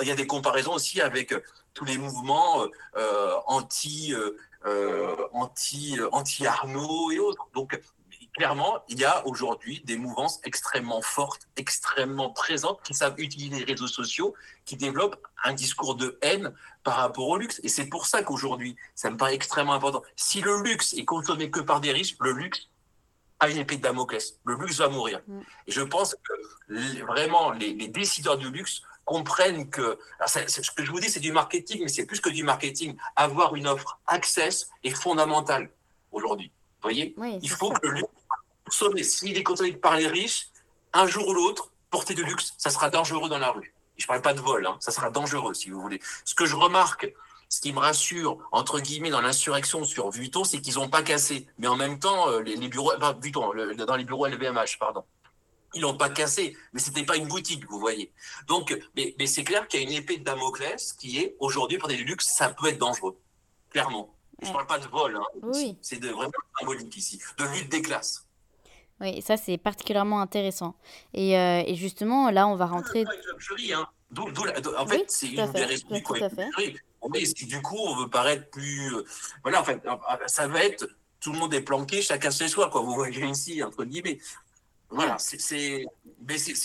il y a des comparaisons aussi avec euh, tous les mouvements euh, anti, anti, anti Arnaud et autres. Donc, clairement, il y a aujourd'hui des mouvances extrêmement fortes, extrêmement présentes, qui savent utiliser les réseaux sociaux, qui développent un discours de haine par rapport au luxe. Et c'est pour ça qu'aujourd'hui, ça me paraît extrêmement important. Si le luxe est consommé que par des riches, le luxe a une épée de Damoclès. Le luxe va mourir. Mm. Et je pense que vraiment, les, décideurs du luxe comprennent que, ce que je vous dis, c'est du marketing, mais c'est plus que du marketing. Avoir une offre access est fondamental aujourd'hui. Vous voyez? Il faut que le luxe s'il est consommé par les riches, un jour ou l'autre, porter du luxe, ça sera dangereux dans la rue. je ne parle pas de vol, hein, ça sera dangereux si vous voulez. Ce que je remarque, ce qui me rassure, entre guillemets, dans l'insurrection sur Vuitton, c'est qu'ils n'ont pas cassé. Mais en même temps, euh, les, bureaux, Vuitton, dans les bureaux LVMH, pardon. Ils n'ont pas cassé, mais ce n'était pas une boutique, vous voyez. Donc, mais, c'est clair qu'il y a une épée de Damoclès qui est, aujourd'hui, pour des luxe, ça peut être dangereux. Clairement. Je ne parle pas de vol, hein. c'est vraiment symbolique ici, de lutte des classes. Oui, ça, c'est particulièrement intéressant. Et, euh, et, justement, là, on va rentrer. Hein. en fait, c'est une des raisons du Mais du coup, on veut paraître plus. Euh, voilà, en fait, ça va être. Tout le monde est planqué, chacun chez soi, quoi. Vous voyez ici, entre guillemets. Voilà, c'est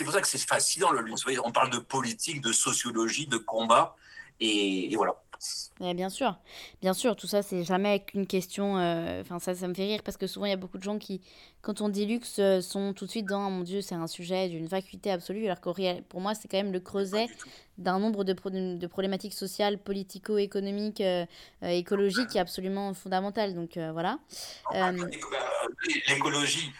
pour ça que c'est fascinant le luxe. On parle de politique, de sociologie, de combat. Et, et voilà bien sûr, bien sûr, tout ça, c'est jamais qu'une question. Euh, enfin, ça, ça me fait rire parce que souvent, il y a beaucoup de gens qui, quand on dit luxe, euh, sont tout de suite dans, mon Dieu, c'est un sujet d'une vacuité absolue, alors que pour moi, c'est quand même le creuset d'un nombre de, de, problématiques sociales, politico-économiques, euh, écologiques qui est absolument fondamental. Donc, voilà. L'écologie.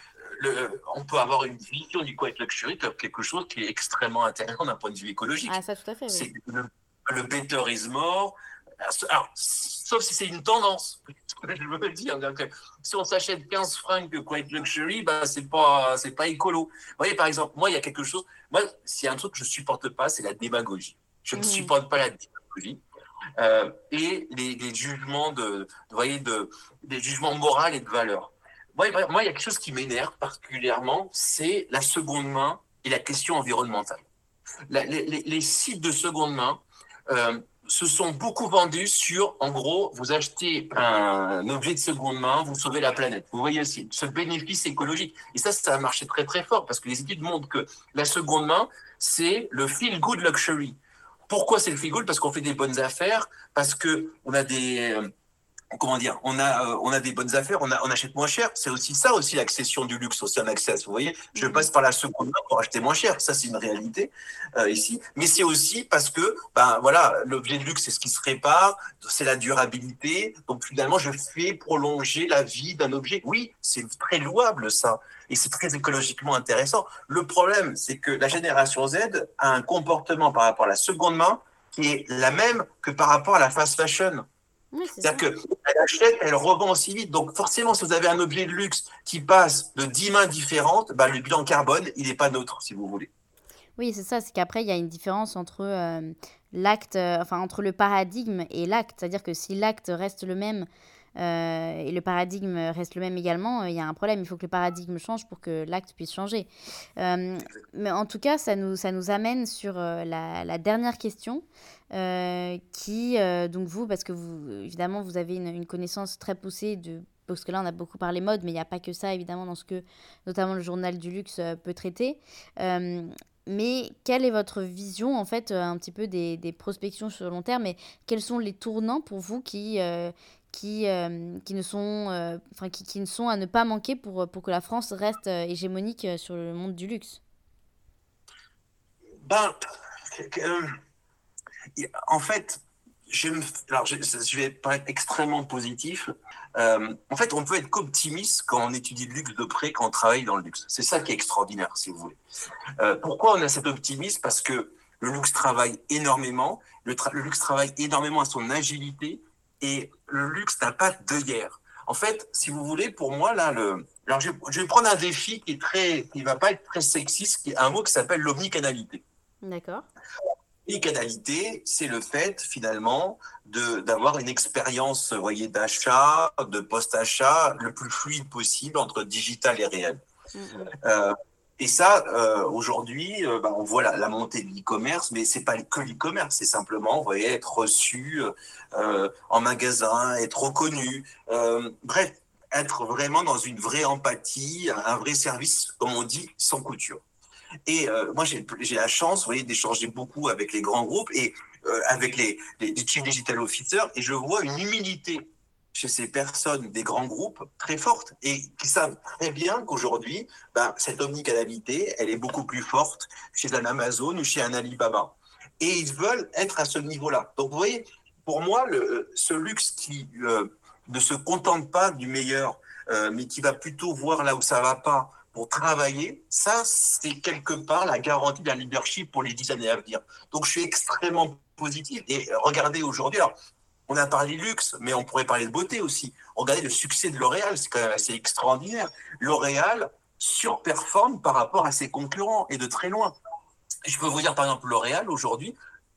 On peut avoir une vision du quiet luxury comme quelque chose qui est extrêmement intéressant d'un point de vue écologique. Ah, ça, tout à fait. Oui. Le, le better is more, alors, sauf si c'est une tendance. Je veux dire. si on s'achète 15 francs de Quiet Luxury, bah, c'est pas, c'est pas écolo. Vous voyez, par exemple, moi, il y a quelque chose. Moi, s'il y a un truc que je supporte pas, c'est la démagogie. Je ne mmh. supporte pas la démagogie. Euh, et les, jugements de, vous voyez, de, des jugements moraux et de valeur. Moi, il y a quelque chose qui m'énerve particulièrement, c'est la seconde main et la question environnementale. les, les, sites de seconde main, euh, se sont beaucoup vendus sur, en gros, vous achetez un objet de seconde main, vous sauvez la planète. Vous voyez aussi ce bénéfice écologique. Et ça, ça a marché très très fort parce que les études montrent que la seconde main, c'est le feel good luxury. Pourquoi c'est le feel good? Parce qu'on fait des bonnes affaires, parce que on a des euh, comment dire, on a, euh, on a des bonnes affaires, on, a, on achète moins cher. C'est aussi ça, aussi l'accession du luxe, aussi un accès. Vous voyez, je mhm. passe par la seconde main pour acheter moins cher. Ça, c'est une réalité euh, ici. Mais c'est aussi parce que, ben voilà, l'objet de luxe, c'est ce qui se répare, c'est la durabilité. Donc finalement, je fais prolonger la vie d'un objet. Oui, c'est très louable ça, et c'est très écologiquement intéressant. Le problème, c'est que la génération Z a un comportement par rapport à la seconde main qui est la même que par rapport à la fast fashion. C'est-à-dire qu'elle achète, elle revend aussi vite. Donc forcément, si vous avez un objet de luxe qui passe de 10 mains différentes, bah, le bilan carbone, il n'est pas neutre, si vous voulez. Oui, c'est ça. C'est qu'après, il y a une différence entre euh, l'acte, euh, enfin entre le paradigme et l'acte. C'est-à-dire que si l'acte reste le même euh, et le paradigme reste le même également, il y a un problème. Il faut que le paradigme change pour que l'acte puisse changer. mais en tout cas, ça nous, ça nous amène sur la, la, dernière question. Euh, qui, euh, donc vous, parce que vous, évidemment, vous avez une, connaissance très poussée de parce que là on a beaucoup parlé mode, mais il n'y a pas que ça évidemment dans ce que notamment le journal du luxe euh, peut traiter. mais quelle est votre vision en fait un petit peu des, des, prospections sur le long terme et quels sont les tournants pour vous qui, qui, qui, ne sont, enfin, qui, qui, ne sont à ne pas manquer pour, pour que la France reste hégémonique sur le monde du luxe? Ben, en fait, je, je, vais pas être extrêmement positif. Euh, en fait, on peut être qu'optimiste quand on étudie le luxe de près, quand on travaille dans le luxe. C'est ça qui est extraordinaire, si vous voulez. Euh, pourquoi on a cet optimisme? Parce que le luxe travaille énormément. Le, luxe travaille énormément à son agilité et le luxe n'a pas d'œillère. En fait, si vous voulez, pour moi, là, alors je, vais prendre un défi qui est très, va pas être très sexiste, qui est un mot qui s'appelle l'omnicanalité. D'accord. Et canalité, c'est le fait finalement de d'avoir une expérience, voyez, d'achat, de post-achat le plus fluide possible entre digital et réel. Euh, et ça, euh, aujourd'hui, euh, bah, on voit la, montée de l'e-commerce, mais c'est pas que l'e-commerce, c'est simplement, vous voyez, être reçu en magasin, être reconnu, bref, être vraiment dans une vraie empathie, un vrai service, comme on dit, sans couture. Et euh, moi, j'ai la chance, vous voyez, d'échanger beaucoup avec les grands groupes et euh, avec les, les, chief digital officers, et je vois une humilité chez ces personnes des grands groupes très forte et qui savent très bien qu'aujourd'hui, ben, cette omnicanalité, elle est beaucoup plus forte chez un Amazon ou chez un Alibaba. Et ils veulent être à ce niveau-là. Donc, vous voyez, pour moi, ce luxe qui euh, ne se contente pas du meilleur, mais qui va plutôt voir là où ça va pas, pour travailler, ça, c'est quelque part la garantie d'un leadership pour les dix années à venir. Donc, je suis extrêmement positif. Et regardez aujourd'hui, alors, on a parlé luxe, mais on pourrait parler de beauté aussi. Regardez le succès de L'Oréal, c'est quand même assez extraordinaire. L'Oréal surperforme par rapport à ses concurrents et de très loin. Je peux vous dire, par exemple, L'Oréal aujourd'hui,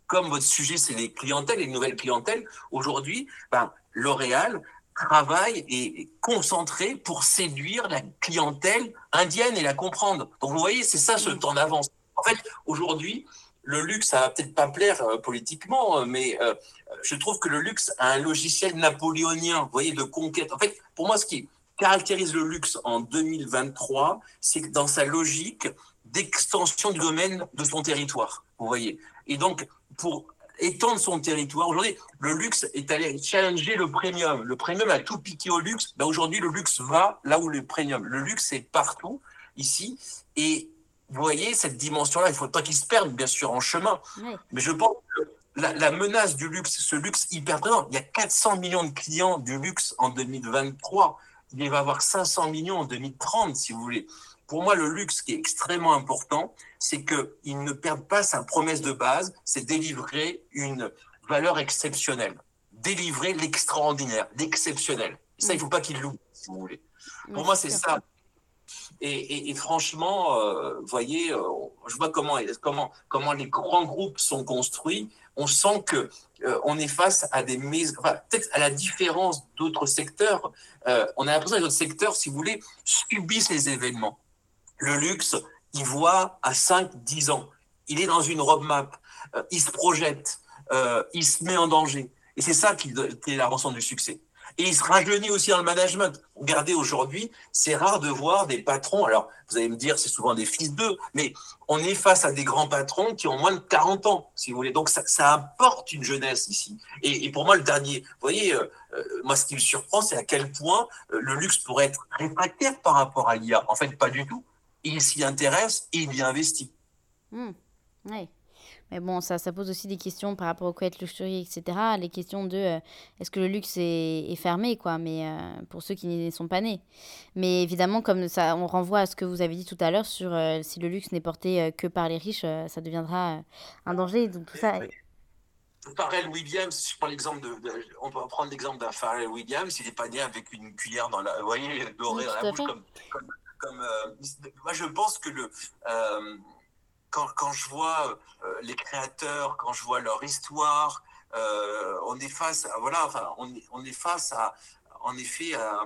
comme votre sujet, c'est les clientèles, les nouvelles clientèles, aujourd'hui, ben, L'Oréal travaille et concentré pour séduire la clientèle indienne et la comprendre. Donc vous voyez, c'est ça ce temps d'avance. En fait, aujourd'hui, le luxe, ça va peut-être pas plaire euh, politiquement, euh, mais euh, je trouve que le luxe a un logiciel napoléonien, vous voyez, de conquête. En fait, pour moi, ce qui caractérise le luxe en 2023, c'est que dans sa logique d'extension du domaine de son territoire, vous voyez. Et donc, pour étendre son territoire. Aujourd'hui, le luxe est allé challenger le premium. Le premium a tout piqué au luxe. Ben aujourd'hui, le luxe va là où le premium. Le luxe est partout ici. Et vous voyez, cette dimension-là, il faut pas qu'il se perde, bien sûr, en chemin. Mais je pense que la, menace du luxe, ce luxe hyper présent, il y a 400 millions de clients du luxe en 2023. Il va y avoir 500 millions en 2030, si vous voulez. Pour moi, le luxe qui est extrêmement important, c'est qu'il ne perde pas sa promesse de base, c'est délivrer une valeur exceptionnelle, délivrer l'extraordinaire, l'exceptionnel. Ça, il ne faut pas qu'il l'oublie, si vous voulez. Pour moi, c'est ça. Et, franchement, euh, vous voyez, euh, je vois comment, comment, comment les grands groupes sont construits. On sent que euh, on est face à des maisons, peut-être à la différence d'autres secteurs. on a l'impression que les autres secteurs, si vous voulez, subissent les événements le luxe, il voit à 5-10 ans. Il est dans une roadmap, euh, il se projette. euh, il se met en danger. Et c'est ça qui, est la rançon du succès. Et il se rajeunit aussi dans le management. Regardez, aujourd'hui, c'est rare de voir des patrons. Alors, vous allez me dire, c'est souvent des fils d'eux, mais on est face à des grands patrons qui ont moins de 40 ans, si vous voulez. Donc, ça, apporte une jeunesse ici. Et, pour moi, le dernier, vous voyez, euh, moi, ce qui me surprend, c'est à quel point le luxe pourrait être réfractaire par rapport à l'IA. En fait, pas du tout. Il s'y intéresse et il y investit. Mmh. Oui. Mais bon, ça, ça pose aussi des questions par rapport au quête luxury, etc. Les questions de euh, est-ce que le luxe est, est fermé, quoi, mais euh, pour ceux qui n'y sont pas nés. Mais évidemment, comme ça, on renvoie à ce que vous avez dit tout à l'heure sur euh, si le luxe n'est porté que par les riches, ça deviendra un danger. Donc tout ça. Pharrell Williams, je prends l'exemple de, de, on peut prendre l'exemple d'un Pharrell Williams, il n'est pas né avec une cuillère dans la, vous voyez, dorée dans la bouche comme, comme, comme moi je pense que le quand, quand je vois euh, les créateurs, quand je vois leur histoire, euh, on est face à, voilà, enfin, on, on est face à, en effet, à,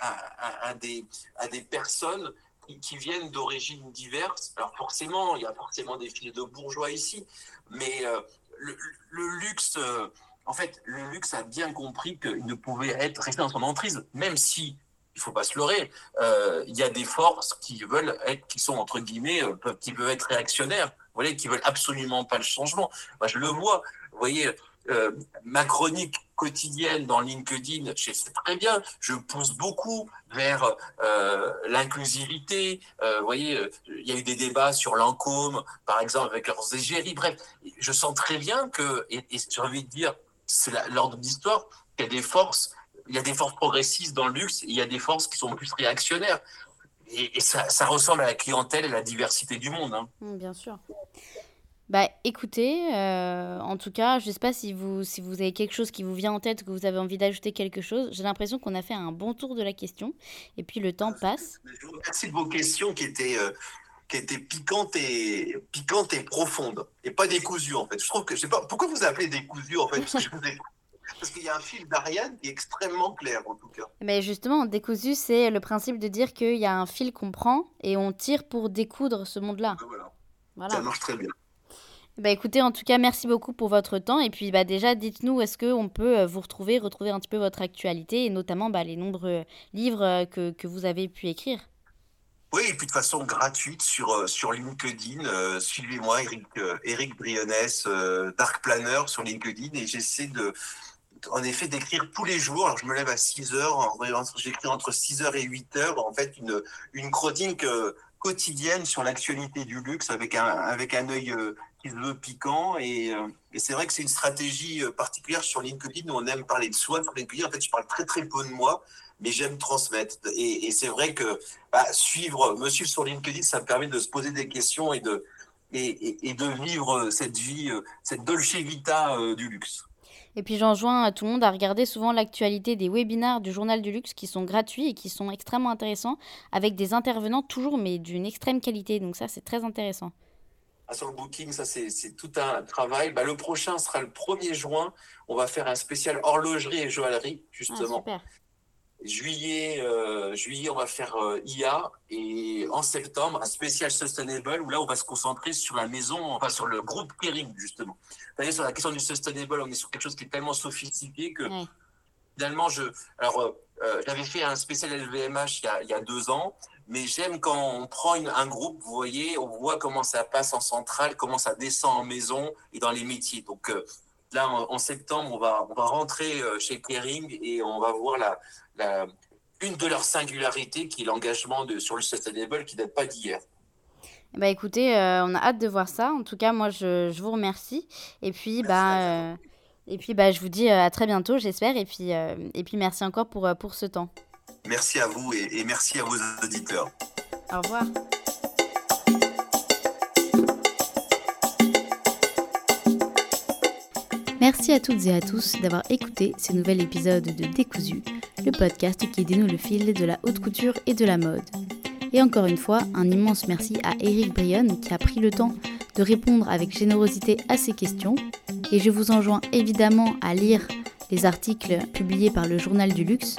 à, des, à des personnes qui, viennent d'origines diverses. Alors forcément, il y a forcément des fils de bourgeois ici, mais euh, le, luxe, euh, en fait, le luxe a bien compris qu'il ne pouvait être resté dans son emprise, même si il faut pas se leurrer. Euh, il y a des forces qui veulent qui sont entre guillemets, euh, qui veulent être réactionnaires. Vous voyez, qui veulent absolument pas le changement. Moi, je le vois. Vous voyez, euh, ma chronique quotidienne dans LinkedIn, je sais très bien, je pousse beaucoup vers l'inclusivité. Vous voyez, il y a eu des débats sur l'encôme, par exemple, avec leurs égéries. Bref, je sens très bien que, et, et j'ai envie de dire, c'est l'ordre d'histoire, qu'il y a des forces il y a des forces progressistes dans le luxe, il y a des forces qui sont plus réactionnaires. Et, et ça, ça, ressemble à la clientèle et la diversité du monde. Hein. Mmh, bien sûr. Bah écoutez, euh, en tout cas, je ne sais pas si vous, si vous avez quelque chose qui vous vient en tête, que vous avez envie d'ajouter quelque chose. J'ai l'impression qu'on a fait un bon tour de la question et puis le temps passe. Je vous remercie de vos questions qui étaient, euh, qui étaient piquantes, et, piquantes et profondes et pas décousues en fait. Je trouve que, je sais pas, pourquoi vous appelez décousues en fait? Parce que je vous ai parce qu'il y a un fil d'Ariane qui est extrêmement clair, en tout cas. Mais justement, décousu, c'est le principe de dire qu'il y a un fil qu'on prend et on tire pour découdre ce monde-là. Voilà. voilà. Ça marche très bien. Bah écoutez, en tout cas, merci beaucoup pour votre temps. Et puis bah, déjà, dites-nous, est-ce qu'on peut euh, vous retrouver, retrouver un petit peu votre actualité et notamment bah, les nombreux livres euh, que, que vous avez pu écrire? Oui, et puis de façon gratuite sur, euh, sur LinkedIn. Euh, Suivez-moi, Eric, euh, Eric Brionnes, euh, Dark Planner sur LinkedIn, et j'essaie de, en effet d'écrire tous les jours. Alors je me lève à 6 heures, j'écris entre 6 heures et 8 heures, en fait, une, une chronique quotidienne sur l'actualité du luxe avec un, avec un œil qui se veut piquant. Et, et c'est vrai que c'est une stratégie particulière sur LinkedIn où on aime parler de soi. Sur LinkedIn, en fait, je parle très très peu de moi mais j'aime transmettre. Et, c'est vrai que bah, suivre, me suivre sur LinkedIn, ça me permet de se poser des questions et de, et, de vivre cette vie, cette dolce vita euh, du luxe. Et puis j'enjoins tout le monde à regarder souvent l'actualité des webinaires du Journal du Luxe qui sont gratuits et qui sont extrêmement intéressants avec des intervenants toujours mais d'une extrême qualité. Donc ça c'est très intéressant. Ah, sur le booking, ça c'est tout un travail. Bah, le prochain sera le 1er juin. On va faire un spécial horlogerie et joaillerie justement. Ah, super. Juillet, euh, juillet, on va faire euh, IA et en septembre, un spécial sustainable où là, on va se concentrer sur la maison, enfin sur le groupe Kering, justement. Vous voyez, sur la question du sustainable, on est sur quelque chose qui est tellement sophistiqué que finalement, je. Alors, euh, j'avais fait un spécial LVMH il y a, il y a deux ans, mais j'aime quand on prend une, un groupe, vous voyez, on voit comment ça passe en centrale, comment ça descend en maison et dans les métiers. Donc, là, en, en, septembre, on va, on va rentrer chez Kering et on va voir la la, une de leurs singularités qui est l'engagement sur le sustainable qui date pas d'hier. Bah écoutez, euh, on a hâte de voir ça. En tout cas, moi, je, je vous remercie. Et puis, merci bah, euh, et puis bah, je vous dis euh, à très bientôt, j'espère. Et puis, euh, et puis, merci encore pour, pour ce temps. Merci à vous et, et merci à vos auditeurs. Au revoir. Merci à toutes et à tous d'avoir écouté ce nouvel épisode de Décousu, le podcast qui dénoue le fil de la haute couture et de la mode. Et encore une fois, un immense merci à Eric Brion qui a pris le temps de répondre avec générosité à ces questions. Et je vous enjoins évidemment à lire les articles publiés par le Journal du Luxe,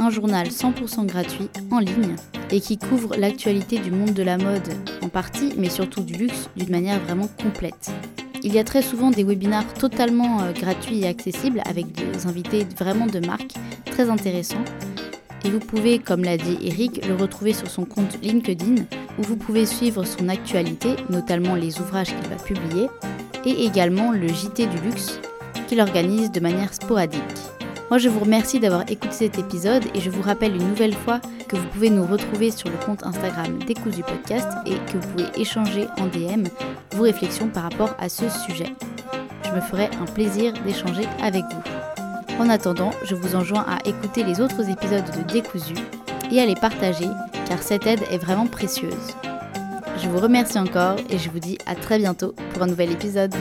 un journal 100% gratuit en ligne et qui couvre l'actualité du monde de la mode en partie, mais surtout du luxe d'une manière vraiment complète. Il y a très souvent des webinars totalement euh, gratuits et accessibles avec des invités vraiment de marque très intéressants. Et vous pouvez, comme l'a dit Eric, le retrouver sur son compte LinkedIn où vous pouvez suivre son actualité, notamment les ouvrages qu'il va publier, et également le JT du luxe qu'il organise de manière sporadique. Moi, je vous remercie d'avoir écouté cet épisode et je vous rappelle une nouvelle fois que vous pouvez nous retrouver sur le compte Instagram du Podcast et que vous pouvez échanger en DM vos réflexions par rapport à ce sujet. Je me ferai un plaisir d'échanger avec vous. En attendant, je vous enjoins à écouter les autres épisodes de Décousu et à les partager car cette aide est vraiment précieuse. Je vous remercie encore et je vous dis à très bientôt pour un nouvel épisode.